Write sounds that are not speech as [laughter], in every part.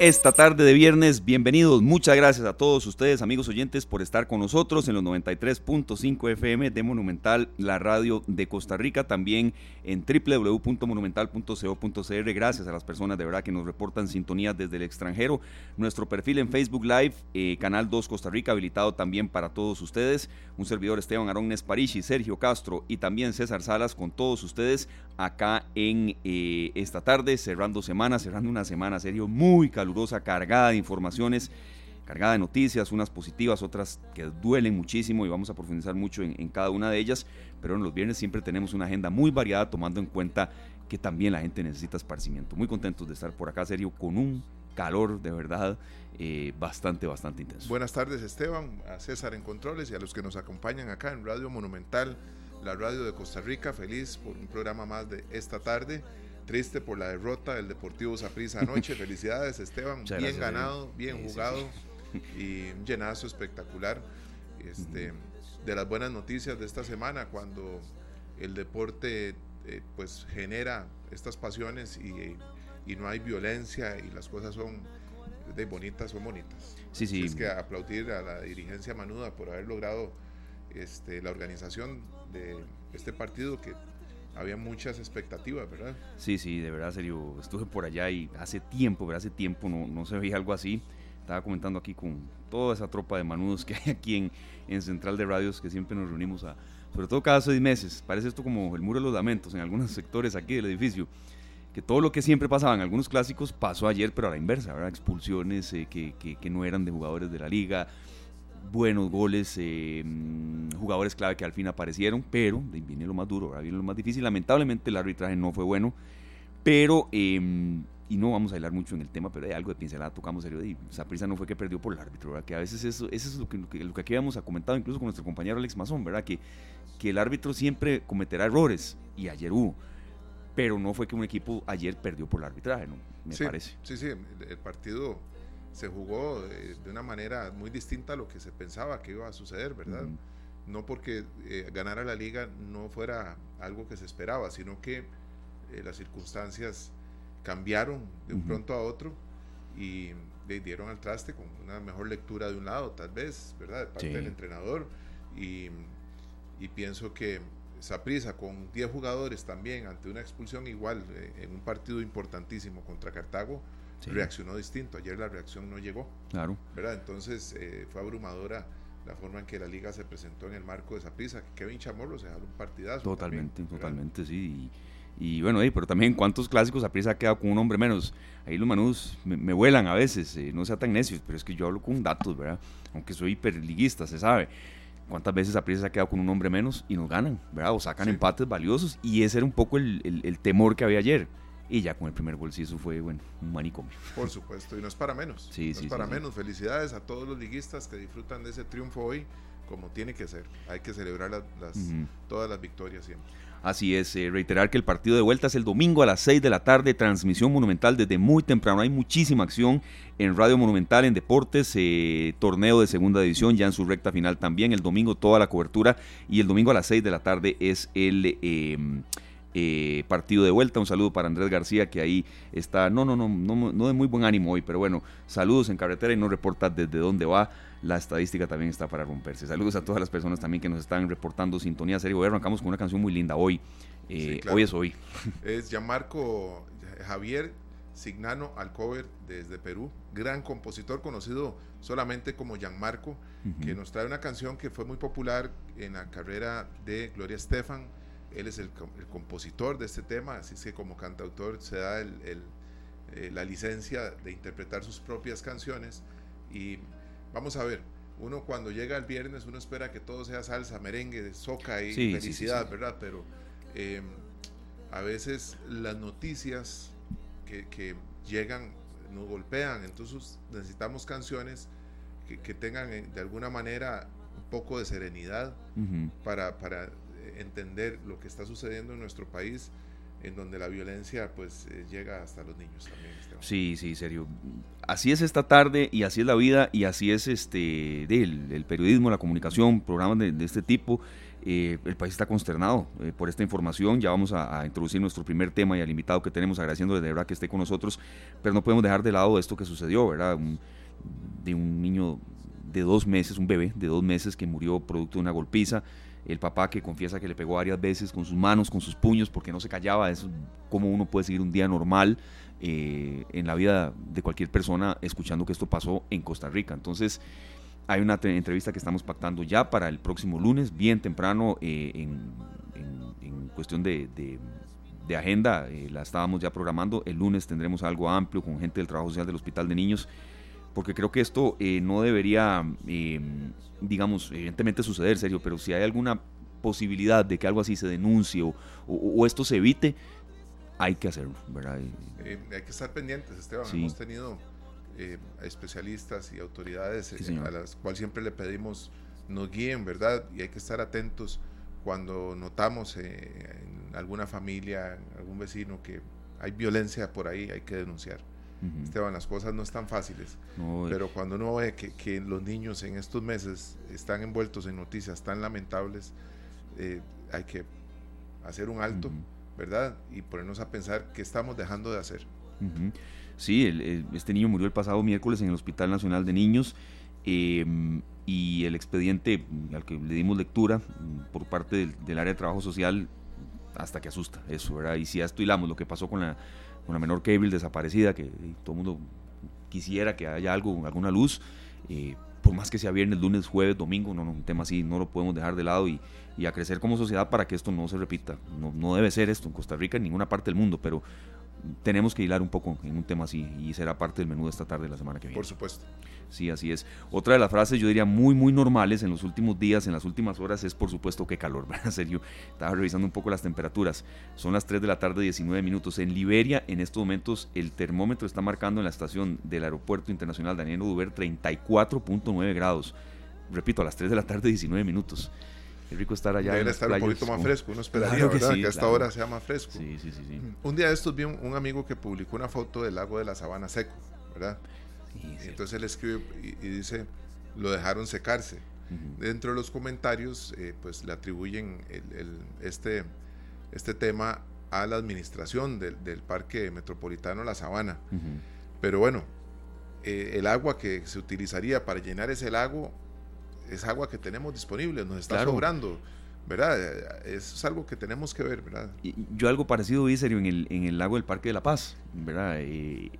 Esta tarde de viernes, bienvenidos. Muchas gracias a todos ustedes, amigos oyentes, por estar con nosotros en los 93.5 FM de Monumental, la radio de Costa Rica, también en www.monumental.co.cr. Gracias a las personas de verdad que nos reportan sintonía desde el extranjero. Nuestro perfil en Facebook Live, eh, Canal 2 Costa Rica, habilitado también para todos ustedes. Un servidor Esteban Arón Nesparichi, Sergio Castro y también César Salas con todos ustedes acá en eh, esta tarde, cerrando semana, cerrando una semana, serio, muy calurosa, cargada de informaciones, cargada de noticias, unas positivas, otras que duelen muchísimo y vamos a profundizar mucho en, cada una de ellas, pero en los viernes siempre tenemos una agenda muy variada tomando en cuenta que también la gente necesita esparcimiento. Muy contentos de estar por acá, serio, con un calor de verdad eh, bastante, bastante intenso. Buenas tardes Esteban, a César en Controles y a los que nos acompañan acá en Radio Monumental la radio de Costa Rica, feliz por un programa más de esta tarde. Triste por la derrota del Deportivo Saprissa anoche. [laughs] Felicidades, Esteban. bien ganado, bien jugado [laughs] y un llenazo espectacular. Este, de las buenas noticias de esta semana, cuando el deporte eh, pues genera estas pasiones y, y, no hay violencia y las cosas son de bonitas, son bonitas. Sí, sí. Es que aplaudir a la dirigencia manuda por haber logrado este, la organización de este partido que había muchas expectativas, ¿verdad? Sí, sí, de verdad, serio. Estuve por allá y hace tiempo, ¿verdad? Hace tiempo no, no se veía algo así. Estaba comentando aquí con toda esa tropa de manudos que hay aquí en, en Central de Radios, que siempre nos reunimos a, sobre todo cada seis meses. Parece esto como el muro de los lamentos en algunos [laughs] sectores aquí del edificio. Que todo lo que siempre pasaba en algunos clásicos pasó ayer, pero a la inversa, ¿verdad? Expulsiones eh, que, que, que no eran de jugadores de la liga, buenos goles, eh, mm, jugadores clave que al fin aparecieron, pero viene lo más duro, viene lo más difícil. Lamentablemente el arbitraje no fue bueno, pero, em, y no vamos a hablar mucho en el tema, pero hay algo de pincelada, tocamos serio, y prisa no fue que perdió por el árbitro, ¿verdad? que a veces eso, eso es lo que, lo que, aquí habíamos comentado incluso con nuestro compañero Alex Mazón, ¿verdad? Que, que el árbitro siempre cometerá errores, y ayer hubo, pero no fue que un equipo ayer perdió por el arbitraje, ¿no? Me parece. Sí, sí, el partido se jugó de, una manera muy distinta a lo que se pensaba que iba a suceder, ¿verdad? No porque eh, ganar a la liga no fuera algo que se esperaba, sino que eh, las circunstancias cambiaron de un pronto a otro y le dieron al traste con una mejor lectura de un lado, tal vez, ¿verdad? De parte del entrenador. Y, y pienso que Saprisa con 10 jugadores también ante una expulsión igual eh, en un partido importantísimo contra Cartago, reaccionó distinto. Ayer la reacción no llegó. Claro. ¿verdad? Entonces eh, fue abrumadora la forma en que la liga se presentó en el marco de esa prisa. Kevin Chamorro se jaló un partidazo. Totalmente, totalmente, sí. Y, bueno, pero también cuántos clásicos a prisa ha quedado con un hombre menos. Ahí los manus me, vuelan a veces, eh, no sea tan necios, pero es que yo hablo con datos, ¿verdad? Aunque soy hiperliguista, se sabe. ¿Cuántas veces a prisa se ha quedado con un hombre menos y nos ganan, ¿verdad? O sacan empates valiosos. Y ese era un poco el, el temor que había ayer y ya con el primer gol sí eso fue bueno un manicomio. Por supuesto y no es para menos. Sí, no es para menos. Felicidades a todos los liguistas que disfrutan de ese triunfo hoy como tiene que ser. Hay que celebrar las, todas las victorias siempre. Así es, eh, reiterar que el partido de vuelta es el domingo a las 6 de la tarde, transmisión monumental desde muy temprano. Hay muchísima acción en Radio Monumental, en deportes, eh, torneo de segunda división, ya en su recta final también. El domingo toda la cobertura y el domingo a las 6 de la tarde es el... Eh, eh, partido de vuelta. Un saludo para Andrés García, que ahí está, no, no, no, no, no de muy buen ánimo hoy, pero bueno, saludos en carretera y no reporta desde dónde va. La estadística también está para romperse. Saludos a todas las personas también que nos están reportando sintonía. Serio, hoy arrancamos con una canción muy linda. Hoy, eh, hoy es hoy. [laughs] Es Gianmarco Javier Signano Alcover desde Perú, gran compositor conocido solamente como Gianmarco, que nos trae una canción que fue muy popular en la carrera de Gloria Estefan él es el, compositor de este tema, así es que como cantautor se da el, eh, la licencia de interpretar sus propias canciones y vamos a ver, uno cuando llega el viernes uno espera que todo sea salsa, merengue, soca y felicidad, ¿verdad? Pero em, a veces las noticias que, llegan nos golpean, entonces necesitamos canciones que, tengan eh, de alguna manera un poco de serenidad para, para entender lo que está sucediendo en nuestro país en donde la violencia pues eh, llega hasta los niños también. Sí, sí, serio. Así es esta tarde y así es la vida y así es este el, periodismo, la comunicación, programas de, este tipo. Eh, el país está consternado eh, por esta información. Ya vamos a, introducir nuestro primer tema y al invitado que tenemos, agradeciendo de verdad que esté con nosotros, pero no podemos dejar de lado esto que sucedió, ¿verdad? de un niño de dos meses, un bebé de dos meses que murió producto de una golpiza. El papá que confiesa que le pegó varias veces con sus manos, con sus puños, porque no se callaba. Eso, cómo uno puede seguir un día normal eh, en la vida de cualquier persona escuchando que esto pasó en Costa Rica. Entonces, hay una entrevista que estamos pactando ya para el próximo lunes, bien temprano, eh, en, cuestión de, agenda, eh, la estábamos ya programando. El lunes tendremos algo amplio con gente del trabajo social del Hospital de Niños, porque creo que esto eh, no debería, digamos, evidentemente suceder, serio, pero si hay alguna posibilidad de que algo así se denuncie o, esto se evite, hay que hacerlo, ¿verdad? hay que estar pendientes, Esteban. Hemos tenido eh, especialistas y autoridades eh, a las cuales siempre le pedimos nos guíen, ¿verdad? Y hay que estar atentos cuando notamos eh, en alguna familia, en algún vecino que hay violencia por ahí, hay que denunciar. Esteban, las cosas no están fáciles, pero cuando uno ve que, los niños en estos meses están envueltos en noticias tan lamentables, hay que hacer un alto, ¿verdad? Y ponernos a pensar qué estamos dejando de hacer. Sí, este niño murió el pasado miércoles en el Hospital Nacional de Niños em, y el expediente al que le dimos lectura mm, por parte del, área de trabajo social hasta que asusta eso, ¿verdad? Y si a esto hilamos lo que pasó con la, la menor Cable desaparecida, que todo el mundo quisiera que haya algo, alguna luz, eh, por más que sea viernes, lunes, jueves, domingo, no, no, un tema así no lo podemos dejar de lado y, y, a crecer como sociedad para que esto no se repita. No, no debe ser esto en Costa Rica, en ninguna parte del mundo, pero tenemos que hilar un poco en un tema así y será parte del menú de esta tarde de la semana que viene. Por supuesto. Sí, así es. Otra de las frases, yo diría, muy, muy normales en los últimos días, en las últimas horas, es por supuesto que calor, [laughs] ¿verdad? Serio, estaba revisando un poco las temperaturas. Son las 3 de la tarde, 19 minutos. En Liberia, en estos momentos, el termómetro está marcando en la estación del Aeropuerto Internacional Daniel Oduber 34.9 grados. Repito, a las 3 de la tarde, 19 minutos. Qué rico estar allá. Debe estar un poquito más fresco, uno esperaría, que ¿verdad? que a esta hora sea más fresco. Sí, sí, sí, Un día de estos vi un, amigo que publicó una foto del lago de la Sabana seco, ¿verdad? Y entonces él escribe y, dice, lo dejaron secarse. Dentro de los comentarios, eh, pues le atribuyen el, este, este tema a la administración del, del Parque Metropolitano La Sabana. Pero bueno, eh, el agua que se utilizaría para llenar ese lago es agua que tenemos disponible, nos está sobrando. ¿verdad? Eso es algo que tenemos que ver, ¿verdad? Y yo algo parecido vi serio en el, en el lago del Parque de la Paz, ¿verdad? Eh,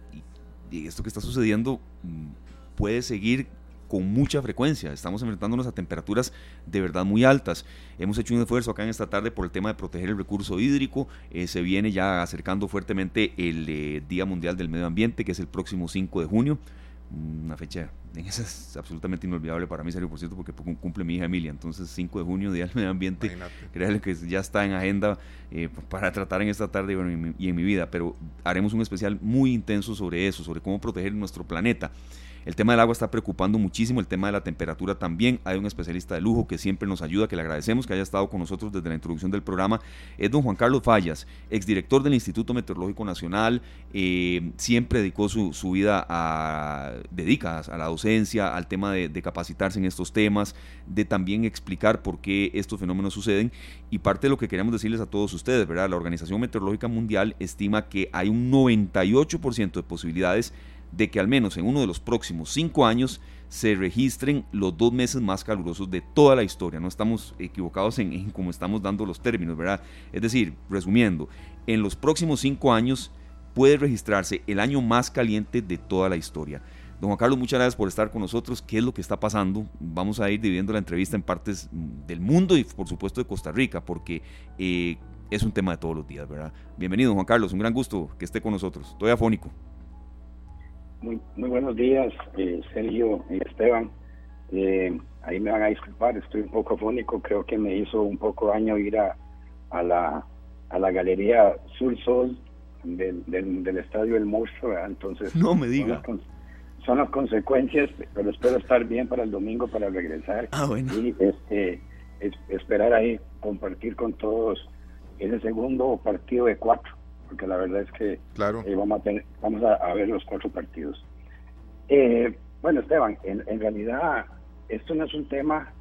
y, esto que está sucediendo mm, puede seguir con mucha frecuencia. Estamos enfrentándonos a temperaturas de verdad muy altas. Hemos hecho un esfuerzo acá en esta tarde por el tema de proteger el recurso hídrico. Eh, se viene ya acercando fuertemente el eh, Día Mundial del Medio Ambiente, que es el próximo 5 de junio una fecha [laughs] en esa es absolutamente inolvidable para mí, serio, por cierto, porque cumple mi hija Emilia. Entonces, 5 de junio, Día del Medio Ambiente, créanle que ya está en agenda eh, para tratar en esta tarde y en mi vida. Pero haremos un especial muy intenso sobre eso, sobre cómo proteger nuestro planeta. El tema del agua está preocupando muchísimo, el tema de la temperatura también. Hay un especialista de lujo que siempre nos ayuda, que le agradecemos que haya estado con nosotros desde la introducción del programa. Es don Juan Carlos Fallas, exdirector del Instituto Meteorológico Nacional. Eh, siempre dedicó su, vida a, dedica a la docencia, al tema de, de capacitarse en estos temas, de también explicar por qué estos fenómenos suceden. Y parte de lo que queremos decirles a todos ustedes, ¿verdad? La Organización Meteorológica Mundial estima que hay un 98% de posibilidades de que al menos en uno de los próximos cinco años se registren los dos meses más calurosos de toda la historia. No estamos equivocados en, cómo estamos dando los términos, ¿verdad? Es decir, resumiendo, en los próximos cinco años puede registrarse el año más caliente de toda la historia. Don Juan Carlos, muchas gracias por estar con nosotros. ¿Qué es lo que está pasando? Vamos a ir dividiendo la entrevista en partes del mundo y por supuesto de Costa Rica, porque eh, es un tema de todos los días, ¿verdad? Bienvenido, Juan Carlos, un gran gusto que esté con nosotros. Estoy afónico. Muy, muy buenos días, eh, Sergio y Esteban. Eh, ahí me van a disculpar, estoy un poco fónico, creo que me hizo un poco daño ir a, a, la, a la galería Sur Sol del, del, estadio El Monstruo, entonces... No me diga. Son las, consecuencias, pero espero estar bien para el domingo para regresar. Ah, bueno. Y este, esperar ahí, compartir con todos ese segundo partido de cuatro porque la verdad es que claro. Eh, vamos, a, vamos a, ver los cuatro partidos. Eh, bueno, Esteban, en, realidad esto no es un tema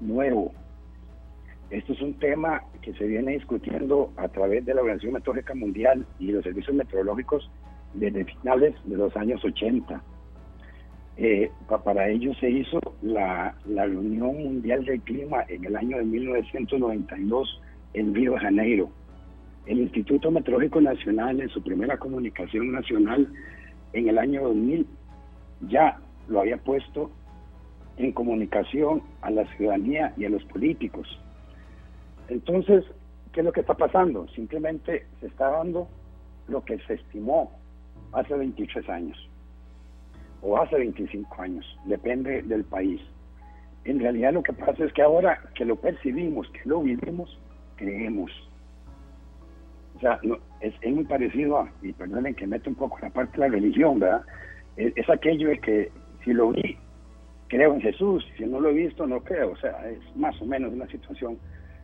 nuevo. esto es un tema que se viene discutiendo a través de la Organización Meteorológica Mundial y los servicios meteorológicos desde finales de los años 80. Eh, para ello se hizo la, la reunión mundial del clima en el año de 1992 en Río de Janeiro. El Instituto Meteorológico Nacional en su primera comunicación nacional en el año 2000 ya lo había puesto en comunicación a la ciudadanía y a los políticos. Entonces, ¿qué es lo que está pasando? Simplemente se está dando lo que se estimó hace 23 años o hace 25 años, depende del país. En realidad lo que pasa es que ahora que lo percibimos, que lo vivimos, creemos. O sea, es, muy parecido a, y perdonen que mete un poco la parte de la religión, ¿verdad? Es, aquello de que si lo vi, creo en Jesús, si no lo he visto, no creo. O sea, es más o menos una situación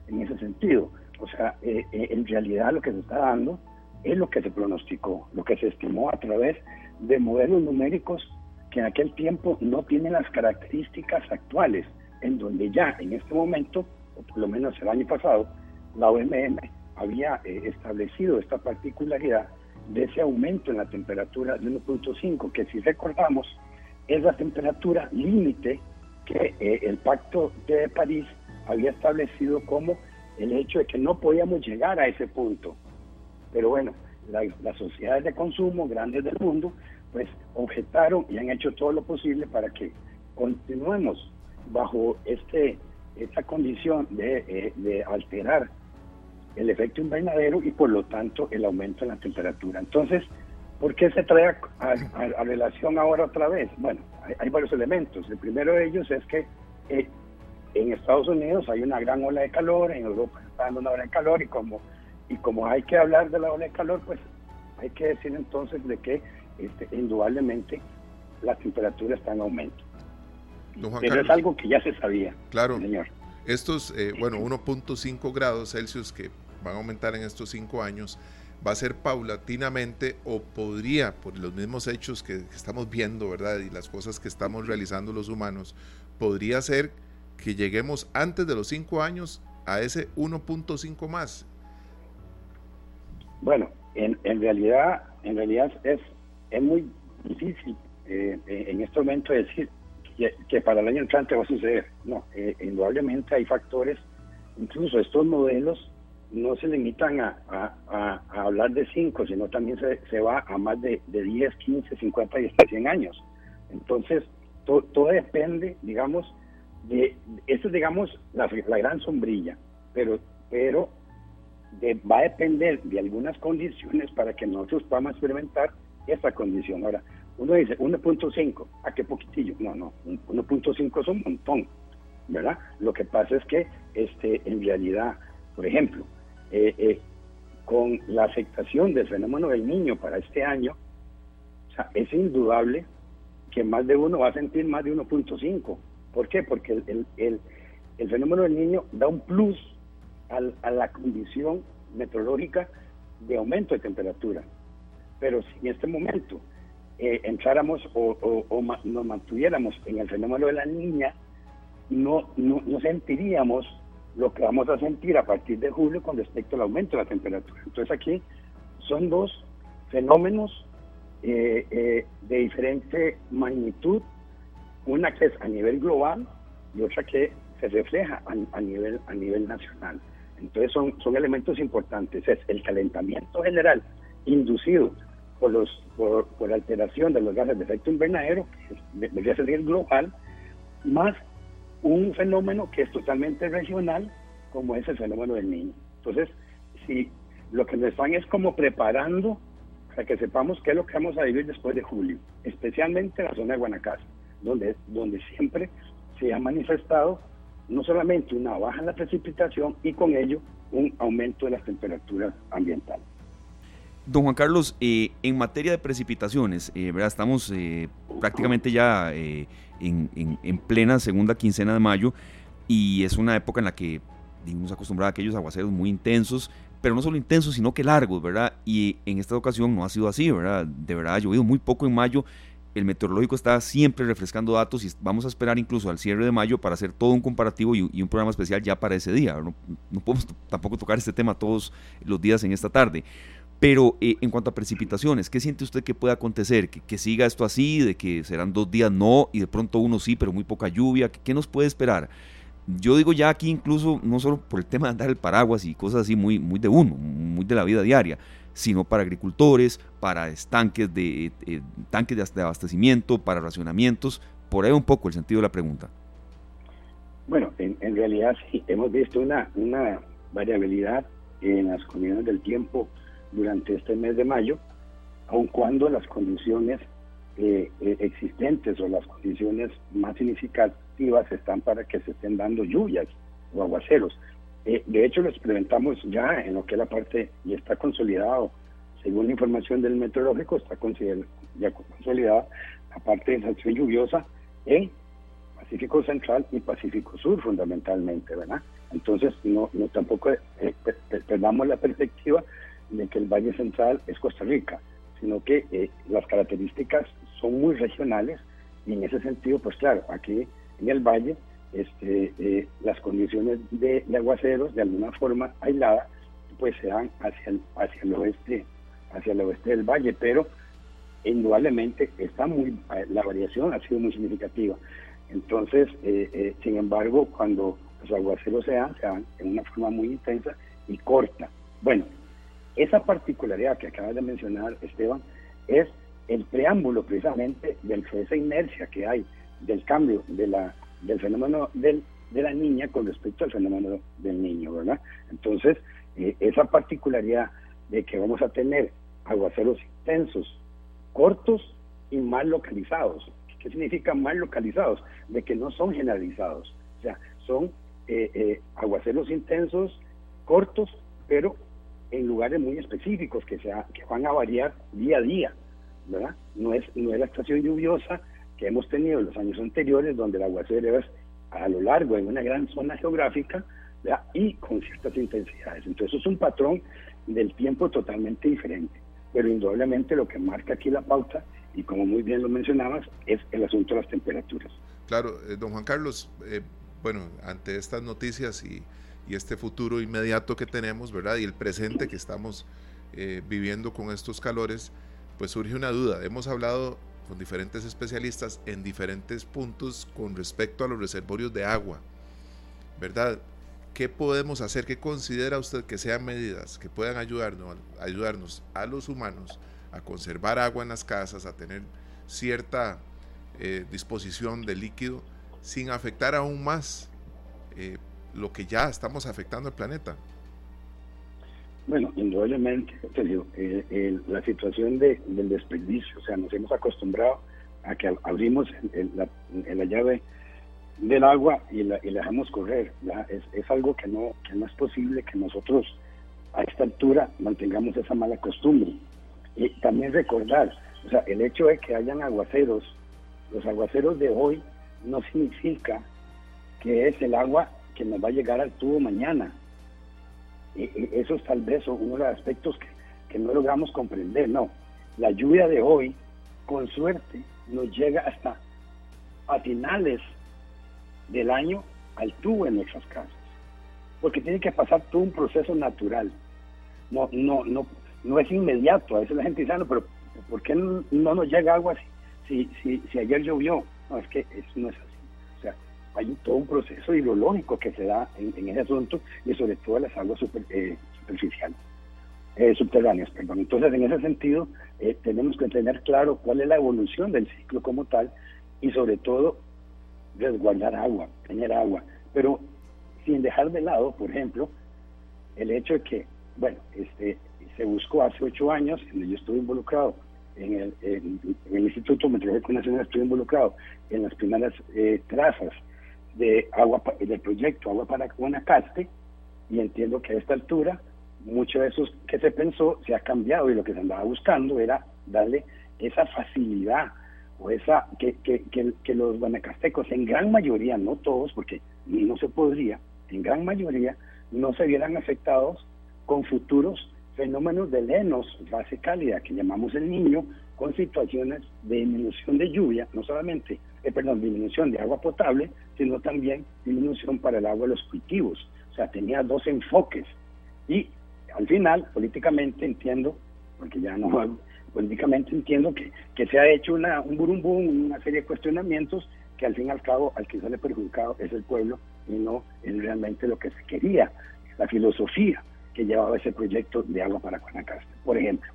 en ese sentido. O sea, eh, eh, en realidad lo que se está dando es lo que se pronosticó, lo que se estimó a través de modelos numéricos que en aquel tiempo no tienen las características actuales, en donde ya en este momento, o por lo menos el año pasado, la OMM había eh, establecido esta particularidad de ese aumento en la temperatura de 1.5, que si recordamos es la temperatura límite que eh, el Pacto de París había establecido como el hecho de que no podíamos llegar a ese punto. Pero bueno, las sociedades de consumo grandes del mundo pues objetaron y han hecho todo lo posible para que continuemos bajo este esta condición de, eh, de alterar el efecto invernadero y por lo tanto el aumento en la temperatura. Entonces, ¿por qué se trae a, relación ahora otra vez? Bueno, hay, varios elementos. El primero de ellos es que eh, en Estados Unidos hay una gran ola de calor, en Europa está dando una ola de calor y como, y como hay que hablar de la ola de calor, pues hay que decir entonces de que este, indudablemente la temperatura está en aumento. Pero es algo que ya se sabía. Claro. Señor. Estos, eh, bueno, 1.5 grados Celsius que van a aumentar en estos cinco años, va a ser paulatinamente o podría, por los mismos hechos que estamos viendo, ¿verdad? Y las cosas que estamos realizando los humanos, podría ser que lleguemos antes de los cinco años a ese 1.5 más. Bueno, en, en, realidad, en realidad es, es muy difícil eh, en este momento decir que, para el año entrante va a suceder. No, eh, indudablemente hay factores, incluso estos modelos no se limitan a, a, hablar de 5, sino también se, se, va a más de, de 10, 15, 50 y hasta 100 años. Entonces, todo depende, digamos, de, esto es, digamos, la, la gran sombrilla, pero, pero va a depender de algunas condiciones para que nosotros podamos experimentar esta condición. Ahora, uno dice 1.5, ¿a qué poquitillo? No, no, 1.5 es un montón, ¿verdad? Lo que pasa es que este, en realidad, por ejemplo, eh, eh, con la afectación del fenómeno del niño para este año, o sea, es indudable que más de uno va a sentir más de 1.5. ¿Por qué? Porque el, el, el, fenómeno del niño da un plus a la condición meteorológica de aumento de temperatura. Pero si en este momento eh, entráramos o, nos mantuviéramos en el fenómeno de la niña, no, no, sentiríamos lo que vamos a sentir a partir de julio con respecto al aumento de la temperatura. Entonces aquí son dos fenómenos eh, eh, de diferente magnitud, una que es a nivel global y otra que se refleja a, nivel, a nivel nacional. Entonces son, son elementos importantes, es el calentamiento general inducido por, los, por, por alteración de los gases de efecto invernadero, que debería ser global, más un fenómeno que es totalmente regional, como es el fenómeno del niño. Entonces, si lo que nos están es como preparando para que sepamos qué es lo que vamos a vivir después de julio, especialmente en la zona de Guanacaste, donde, donde siempre se ha manifestado no solamente una baja en la precipitación y con ello un aumento de las temperaturas ambientales. Don Juan Carlos, eh, en materia de precipitaciones, eh, ¿verdad? estamos eh, prácticamente ya en, en, plena segunda quincena de mayo y es una época en la que digamos acostumbrada a aquellos aguaceros muy intensos, pero no solo intensos, sino que largos, ¿verdad? Y en esta ocasión no ha sido así, ¿verdad? De verdad ha llovido muy poco en mayo el meteorológico está siempre refrescando datos y vamos a esperar incluso al cierre de mayo para hacer todo un comparativo y, un programa especial ya para ese día. No, podemos tampoco tocar este tema todos los días en esta tarde. Pero eh, en cuanto a precipitaciones, ¿qué siente usted que puede acontecer? ¿Que, siga esto así, de que serán dos días no y de pronto uno sí, pero muy poca lluvia? ¿Qué, nos puede esperar? Yo digo ya aquí incluso, no solo por el tema de andar el paraguas y cosas así muy, muy de uno, muy de la vida diaria, sino para agricultores, para estanques de, eh, tanques de abastecimiento, para racionamientos. Por ahí un poco el sentido de la pregunta. Bueno, en, realidad sí, hemos visto una, una variabilidad en las condiciones del tiempo durante este mes de mayo, aun cuando las condiciones eh, eh, existentes o las condiciones más significativas están para que se estén dando lluvias o aguaceros. Eh, de hecho, lo experimentamos ya en lo que es la parte, y está consolidado, según la información del meteorológico, está ya consolidada la parte de estación lluviosa en Pacífico Central y Pacífico Sur, fundamentalmente, ¿verdad? Entonces, no, no tampoco eh, perdamos la perspectiva de que el Valle Central es Costa Rica, sino que eh, las características son muy regionales y en ese sentido, pues claro, aquí en el Valle este, eh, las condiciones de, aguaceros de alguna forma aislada pues se dan hacia el, hacia el oeste hacia el oeste del valle pero indudablemente está muy la variación ha sido muy significativa. Entonces eh, eh, sin embargo cuando los aguaceros se dan se dan en una forma muy intensa y corta. Bueno esa particularidad que acabas de mencionar Esteban es el preámbulo precisamente de esa inercia que hay del cambio de la del fenómeno del, de la niña con respecto al fenómeno del niño, ¿verdad? Entonces, eh, esa particularidad de que vamos a tener aguaceros intensos, cortos y mal localizados. ¿Qué significa mal localizados? De que no son generalizados. O sea, son eh, eh, aguaceros intensos, cortos, pero en lugares muy específicos que, sea, que van a variar día a día, ¿verdad? No es, no es la estación lluviosa que hemos tenido en los años anteriores, donde el aguacero es a lo largo en una gran zona geográfica y con ciertas intensidades. Entonces es un patrón del tiempo totalmente diferente, pero indudablemente lo que marca aquí la pauta, y como muy bien lo mencionabas, es el asunto de las temperaturas. Claro, eh, don Juan Carlos, eh, bueno, ante estas noticias y, y, este futuro inmediato que tenemos, ¿verdad? Y el presente que estamos eh, viviendo con estos calores, pues surge una duda. Hemos hablado con diferentes especialistas en diferentes puntos con respecto a los reservorios de agua, ¿verdad? ¿Qué podemos hacer? ¿Qué considera usted que sean medidas que puedan ayudarnos, ayudarnos a los humanos a conservar agua en las casas, a tener cierta eh, disposición de líquido sin afectar aún más eh, lo que ya estamos afectando al planeta? Bueno, indudablemente, eh, la situación de, del desperdicio, o sea, nos hemos acostumbrado a que abrimos la, la, llave del agua y la, y la dejamos correr. Es, es, algo que no, que no es posible que nosotros a esta altura mantengamos esa mala costumbre. Y también recordar, o sea, el hecho de que hayan aguaceros, los aguaceros de hoy no significa que es el agua que nos va a llegar al tubo mañana eso es tal vez uno de los aspectos que, que no logramos comprender. No, la lluvia de hoy, con suerte, nos llega hasta a finales del año al tubo en nuestras casas, porque tiene que pasar todo un proceso natural. No, no, no, no es inmediato. A veces la gente dice, ah, no, pero ¿por qué no, nos llega agua si, si, si, ayer llovió? No, es que eso no es así hay todo un proceso hidrológico que se da en, ese asunto y sobre todo en las aguas eh, superficiales, eh, subterráneas. Perdón. Entonces, en ese sentido, eh, tenemos que tener claro cuál es la evolución del ciclo como tal y sobre todo resguardar agua, tener agua, pero sin dejar de lado, por ejemplo, el hecho de que, bueno, este, se buscó hace ocho años, yo estuve involucrado en el, en, el Instituto Meteorológico Nacional, estuve involucrado en las primeras trazas de agua del proyecto Agua para Guanacaste y entiendo que a esta altura mucho de eso que se pensó se ha cambiado y lo que se andaba buscando era darle esa facilidad o esa que, que, que, los guanacastecos en gran mayoría, no todos, porque no se podría, en gran mayoría no se vieran afectados con futuros fenómenos de lenos, fase cálida, que llamamos el niño, con situaciones de disminución de lluvia, no solamente, eh, perdón, disminución de agua potable, sino también disminución para el agua de los cultivos. O sea, tenía dos enfoques. Y al final, políticamente entiendo, porque ya no [laughs] políticamente entiendo que, que se ha hecho una, un burumbum, una serie de cuestionamientos que al fin y al cabo al que sale perjudicado es el pueblo y no es realmente lo que se quería, la filosofía que llevaba ese proyecto de agua para Guanacaste, por ejemplo.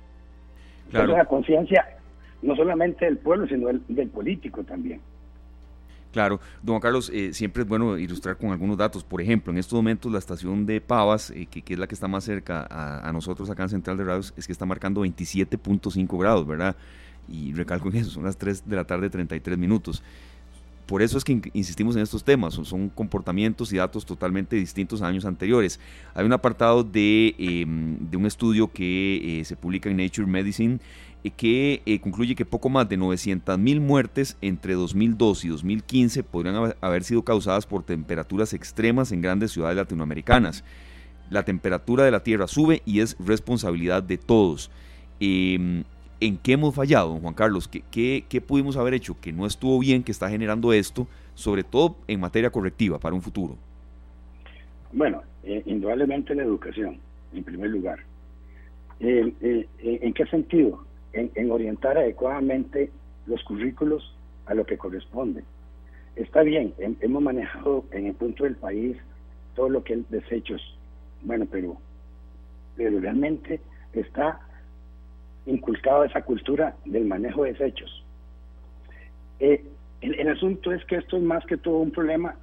Claro. la conciencia no solamente del pueblo, sino del, político también. Claro, don Carlos, eh, siempre es bueno ilustrar con algunos datos. Por ejemplo, en estos momentos la estación de Pavas, eh, que, es la que está más cerca a, nosotros acá en Central de Radios, es que está marcando 27.5 grados, ¿verdad? Y recalco en eso, [laughs] son las 3 de la tarde, 33 minutos por eso es que insistimos en estos temas, son, comportamientos y datos totalmente distintos a años anteriores. Hay un apartado de, em, un estudio que eh, se publica en Nature Medicine que eh, concluye que poco más de 900 mil muertes entre 2002 y 2015 podrían haber sido causadas por temperaturas extremas en grandes ciudades latinoamericanas. La temperatura de la Tierra sube y es responsabilidad de todos. Em, ¿En qué hemos fallado, Juan Carlos? ¿Qué, ¿Qué, pudimos haber hecho que no estuvo bien, que está generando esto, sobre todo en materia correctiva para un futuro? Bueno, eh, indudablemente la educación, en primer lugar. Eh, eh, ¿En qué sentido? En, orientar adecuadamente los currículos a lo que corresponde. Está bien, hemos manejado en el punto del país todo lo que es desechos. Bueno, pero, pero realmente está inculcado esa cultura del manejo de desechos. Eh, el, asunto es que esto es más que todo un problema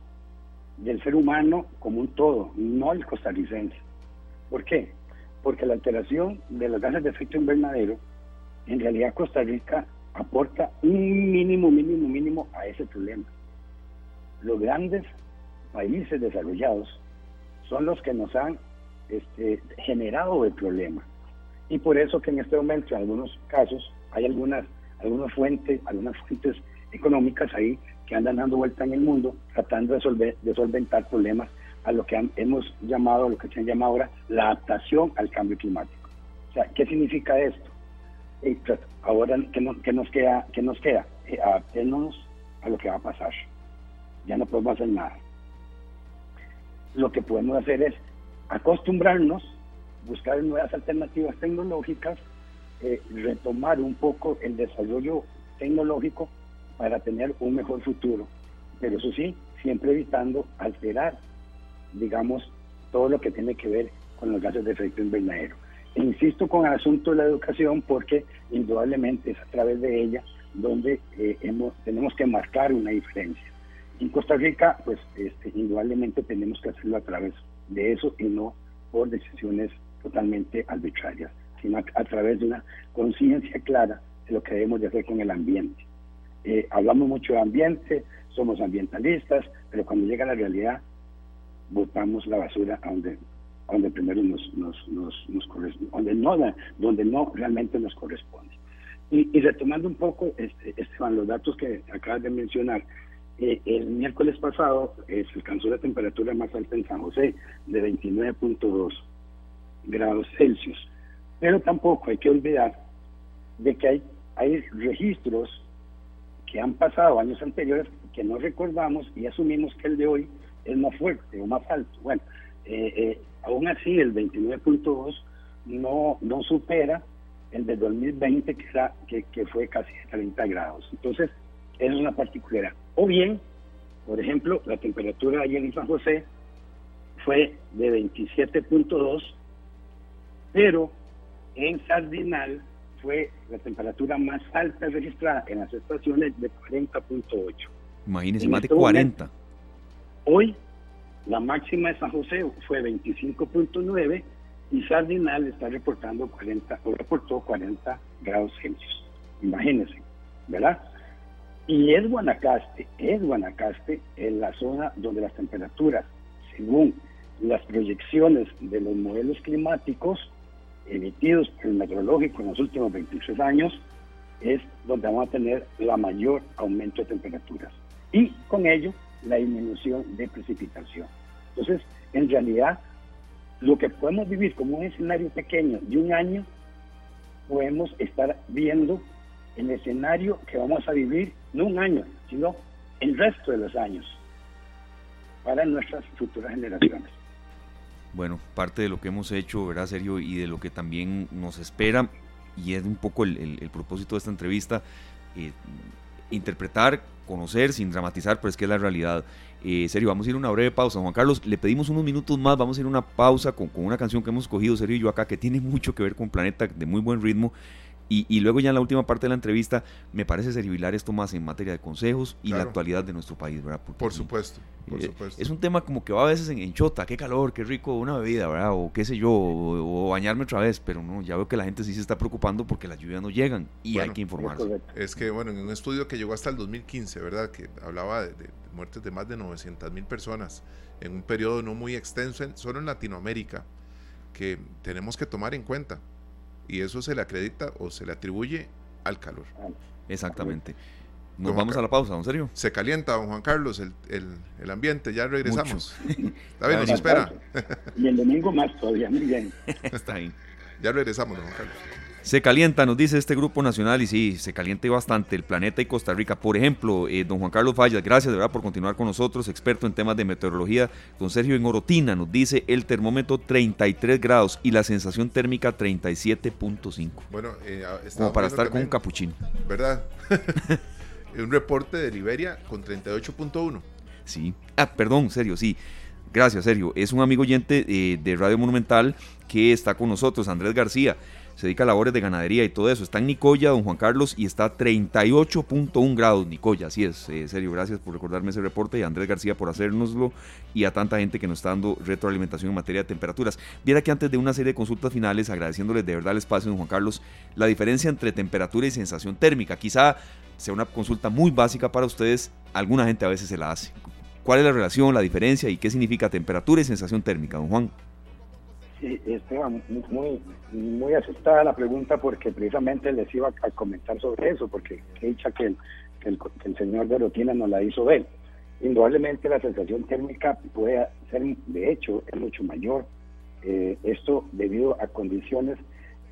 del ser humano como un todo, no el costarricense. ¿Por qué? Porque la alteración de los gases de efecto invernadero, en realidad Costa Rica aporta un mínimo, mínimo, mínimo a ese problema. Los grandes países desarrollados son los que nos han este, generado el problema. Y por eso que en este momento, en algunos casos, hay algunas, algunas fuentes, algunas fuentes económicas ahí que andan dando vuelta en el mundo tratando de, solventar problemas a lo que hemos llamado, lo que se llama ahora, la adaptación al cambio climático. O sea, ¿qué significa esto? Pues, ahora, ¿qué, nos queda? ¿Qué nos queda? Eh, adaptémonos a lo que va a pasar. Ya no podemos hacer nada. Lo que podemos hacer es acostumbrarnos buscar nuevas alternativas tecnológicas, eh, retomar un poco el desarrollo tecnológico para tener un mejor futuro. Pero eso sí, siempre evitando alterar, digamos, todo lo que tiene que ver con los gases de efecto invernadero. Insisto con el asunto de la educación porque indudablemente es a través de ella donde eh, hemos, tenemos que marcar una diferencia. En Costa Rica, pues este, indudablemente tenemos que hacerlo a través de eso y no por decisiones totalmente arbitrarias, sino a, través de una conciencia clara de lo que debemos de hacer con el ambiente. Eh, hablamos mucho de ambiente, somos ambientalistas, pero cuando llega la realidad, botamos la basura a donde, donde primero nos, nos, nos, corresponde, donde no, donde no realmente nos corresponde. Y, retomando un poco, este, Esteban, los datos que acabas de mencionar, eh, el miércoles pasado eh, se alcanzó la temperatura más alta en San José, de 29.2 grados Celsius. Pero tampoco hay que olvidar de que hay, hay registros que han pasado años anteriores que no recordamos y asumimos que el de hoy es más fuerte o más alto. Bueno, eh, eh, aún así el 29.2 no, no supera el de 2020 que, era, que, que fue casi 30 grados. Entonces, es una particularidad. O bien, por ejemplo, la temperatura ayer en San José fue de 27.2 pero en Sardinal fue la temperatura más alta registrada en las estaciones de 40.8. Imagínese, más de 40. Este hoy la máxima de San José fue 25.9 y Sardinal está reportando 40, o reportó 40 grados Celsius. Imagínense, ¿verdad? Y es Guanacaste, es Guanacaste en la zona donde las temperaturas, según las proyecciones de los modelos climáticos, emitidos por el meteorológico en los últimos 26 años, es donde vamos a tener la mayor aumento de temperaturas y con ello la disminución de precipitación. Entonces, en realidad, lo que podemos vivir como un escenario pequeño de un año, podemos estar viendo el escenario que vamos a vivir, no un año, sino el resto de los años, para nuestras futuras generaciones. Bueno, parte de lo que hemos hecho, ¿verdad, Sergio? Y de lo que también nos espera, y es un poco el, propósito de esta entrevista, eh, interpretar, conocer, sin dramatizar, pero es que es la realidad. Eh, Sergio, vamos a ir a una breve pausa. Juan Carlos, le pedimos unos minutos más, vamos a ir a una pausa con, con una canción que hemos escogido, Sergio y yo acá, que tiene mucho que ver con Planeta, de muy buen ritmo. Y, luego ya en la última parte de la entrevista me parece servilar esto más en materia de consejos y la actualidad de nuestro país, ¿verdad? por supuesto, por eh, supuesto. Es un tema como que va a veces en, chota, qué calor, qué rico una bebida, ¿verdad? O qué sé yo, o, bañarme otra vez, pero no, ya veo que la gente sí se está preocupando porque las lluvias no llegan y hay que informarse. Es que, bueno, en un estudio que llegó hasta el 2015, ¿verdad? Que hablaba de, de muertes de más de 900 mil personas en un periodo no muy extenso, solo en Latinoamérica, que tenemos que tomar en cuenta y eso se le acredita o se le atribuye al calor. Exactamente. Nos vamos a la pausa, ¿en serio? Se calienta, don Juan Carlos, el, el, ambiente, ya regresamos. [laughs] Está bien, nos espera. Y el domingo más todavía, muy bien. [laughs] Está bien. Ya regresamos, don Juan Carlos. Se calienta, nos dice este grupo nacional, y sí, se calienta bastante el planeta y Costa Rica. Por ejemplo, eh, don Juan Carlos Fallas, gracias de verdad por continuar con nosotros, experto en temas de meteorología. Don Sergio en Orotina nos dice el termómetro 33 grados y la sensación térmica 37.5. Bueno, eh, como para estar con un capuchino. ¿Verdad? [laughs] [laughs] un reporte de Liberia con 38.1. Sí. Ah, perdón, Sergio, sí. Gracias, Sergio. Es un amigo oyente eh, de Radio Monumental que está con nosotros, Andrés García se dedica a labores de ganadería y todo eso. Está en Nicoya, don Juan Carlos, y está a 38.1 grados Nicoya. Así es, eh, serio, gracias por recordarme ese reporte y a Andrés García por hacérnoslo y a tanta gente que nos está dando retroalimentación en materia de temperaturas. Viera que antes de una serie de consultas finales, agradeciéndoles de verdad el espacio, don Juan Carlos, la diferencia entre temperatura y sensación térmica. Quizá sea una consulta muy básica para ustedes, alguna gente a veces se la hace. ¿Cuál es la relación, la diferencia y qué significa temperatura y sensación térmica, don Juan? Sí, Esteban, muy, muy asustada la pregunta porque precisamente les iba a comentar sobre eso, porque he dicho que el, que el, señor de Rotina nos la hizo ver. Indudablemente la sensación térmica puede ser, de hecho, es mucho mayor. Eh, esto debido a condiciones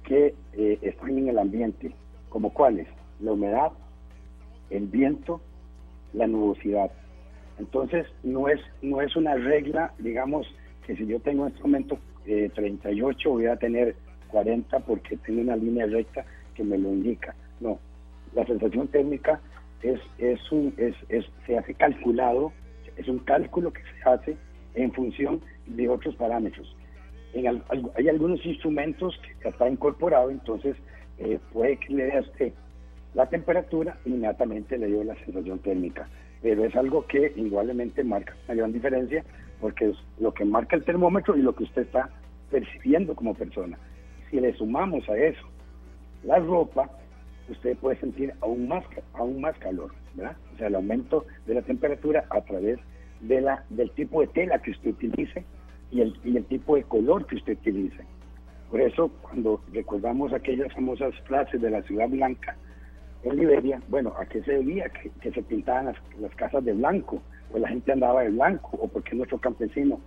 que eh, están en el ambiente, como cuáles, la humedad, el viento, la nubosidad. Entonces, no es, no es una regla, digamos, que si yo tengo en este momento 38 voy a tener 40 porque tengo una línea recta que me lo indica. No, la sensación térmica es, es un, es, es, se hace calculado, es un cálculo que se hace en función de otros parámetros. En hay algunos instrumentos que está incorporado, entonces eh, puede que le dé a usted la temperatura, inmediatamente le dio la sensación térmica. Pero es algo que indudablemente marca una gran diferencia porque es lo que marca el termómetro y lo que usted está percibiendo como persona. Si le sumamos a eso la ropa, usted puede sentir aún más, aún más calor, ¿verdad? O sea, el aumento de la temperatura a través de la, del tipo de tela que usted utilice y el, y el tipo de color que usted utilice. Por eso, cuando recordamos aquellas famosas frases de la ciudad blanca en Liberia, bueno, ¿a qué se debía? Que, se pintaban las, las casas de blanco, pues la gente andaba de blanco, o porque nuestro campesino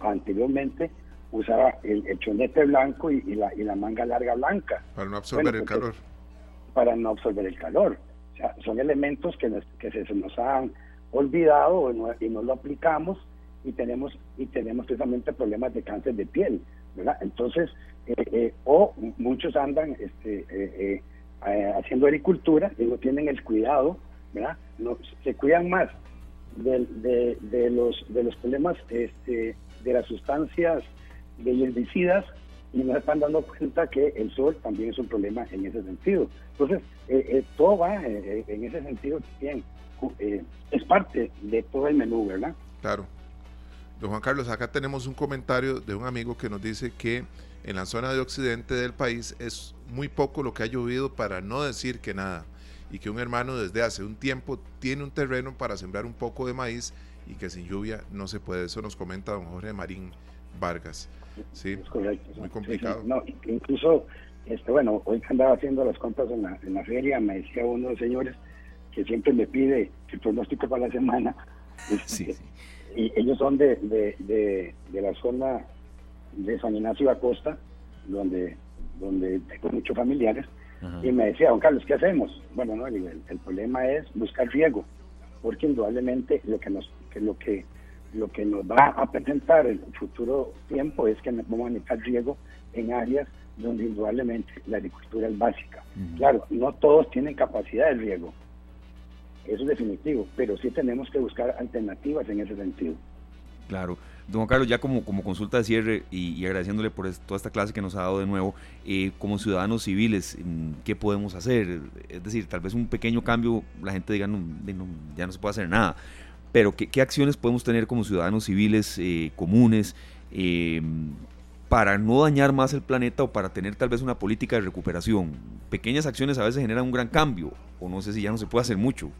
anteriormente usaba el, chonete blanco y, la, y la manga larga blanca. Para no absorber el calor. Para no absorber el calor. O sea, son elementos que, que se, nos han olvidado y no lo aplicamos y tenemos y tenemos precisamente problemas de cáncer de piel, ¿verdad? Entonces, eh, eh, o muchos andan este, eh, haciendo agricultura y no tienen el cuidado, ¿verdad? No, se cuidan más de, de, los, de los problemas este, de las sustancias de herbicidas y no se están dando cuenta que el sol también es un problema en ese sentido. Entonces, eh, eh, todo va eh, en ese sentido también. es parte de todo el menú, ¿verdad? Claro. Don Juan Carlos, acá tenemos un comentario de un amigo que nos dice que en la zona de occidente del país es muy poco lo que ha llovido para no decir que nada y que un hermano desde hace un tiempo tiene un terreno para sembrar un poco de maíz y que sin lluvia no se puede. Eso nos comenta don Jorge Marín Vargas. Sí, es correcto. Muy complicado. No, incluso, este, bueno, hoy que andaba haciendo las compras en la, en la feria, me decía uno de los señores que siempre me pide el pronóstico para la semana. [laughs] Este, y ellos son de, de, de, la zona de San Ignacio de Acosta, donde, donde tengo muchos familiares Y me decía, don Carlos, ¿qué hacemos? Bueno, no, el, el, problema es buscar riego, porque indudablemente lo que nos, que lo que lo que nos va a presentar el futuro tiempo es que vamos a necesitar riego en áreas donde indudablemente la agricultura es básica. Claro, no todos tienen capacidad de riego, eso es definitivo, pero sí tenemos que buscar alternativas en ese sentido. Claro. Don Carlos, ya como, como consulta de cierre y, agradeciéndole por toda esta clase que nos ha dado de nuevo, eh, como ciudadanos civiles, mm, ¿qué podemos hacer? Es decir, tal vez un pequeño cambio, la gente diga, ya no se puede hacer nada, pero ¿qué, acciones podemos tener como ciudadanos civiles eh, comunes eh, para no dañar más el planeta o para tener tal vez una política de recuperación? Pequeñas acciones a veces generan un gran cambio, o no sé si ya no se puede hacer mucho.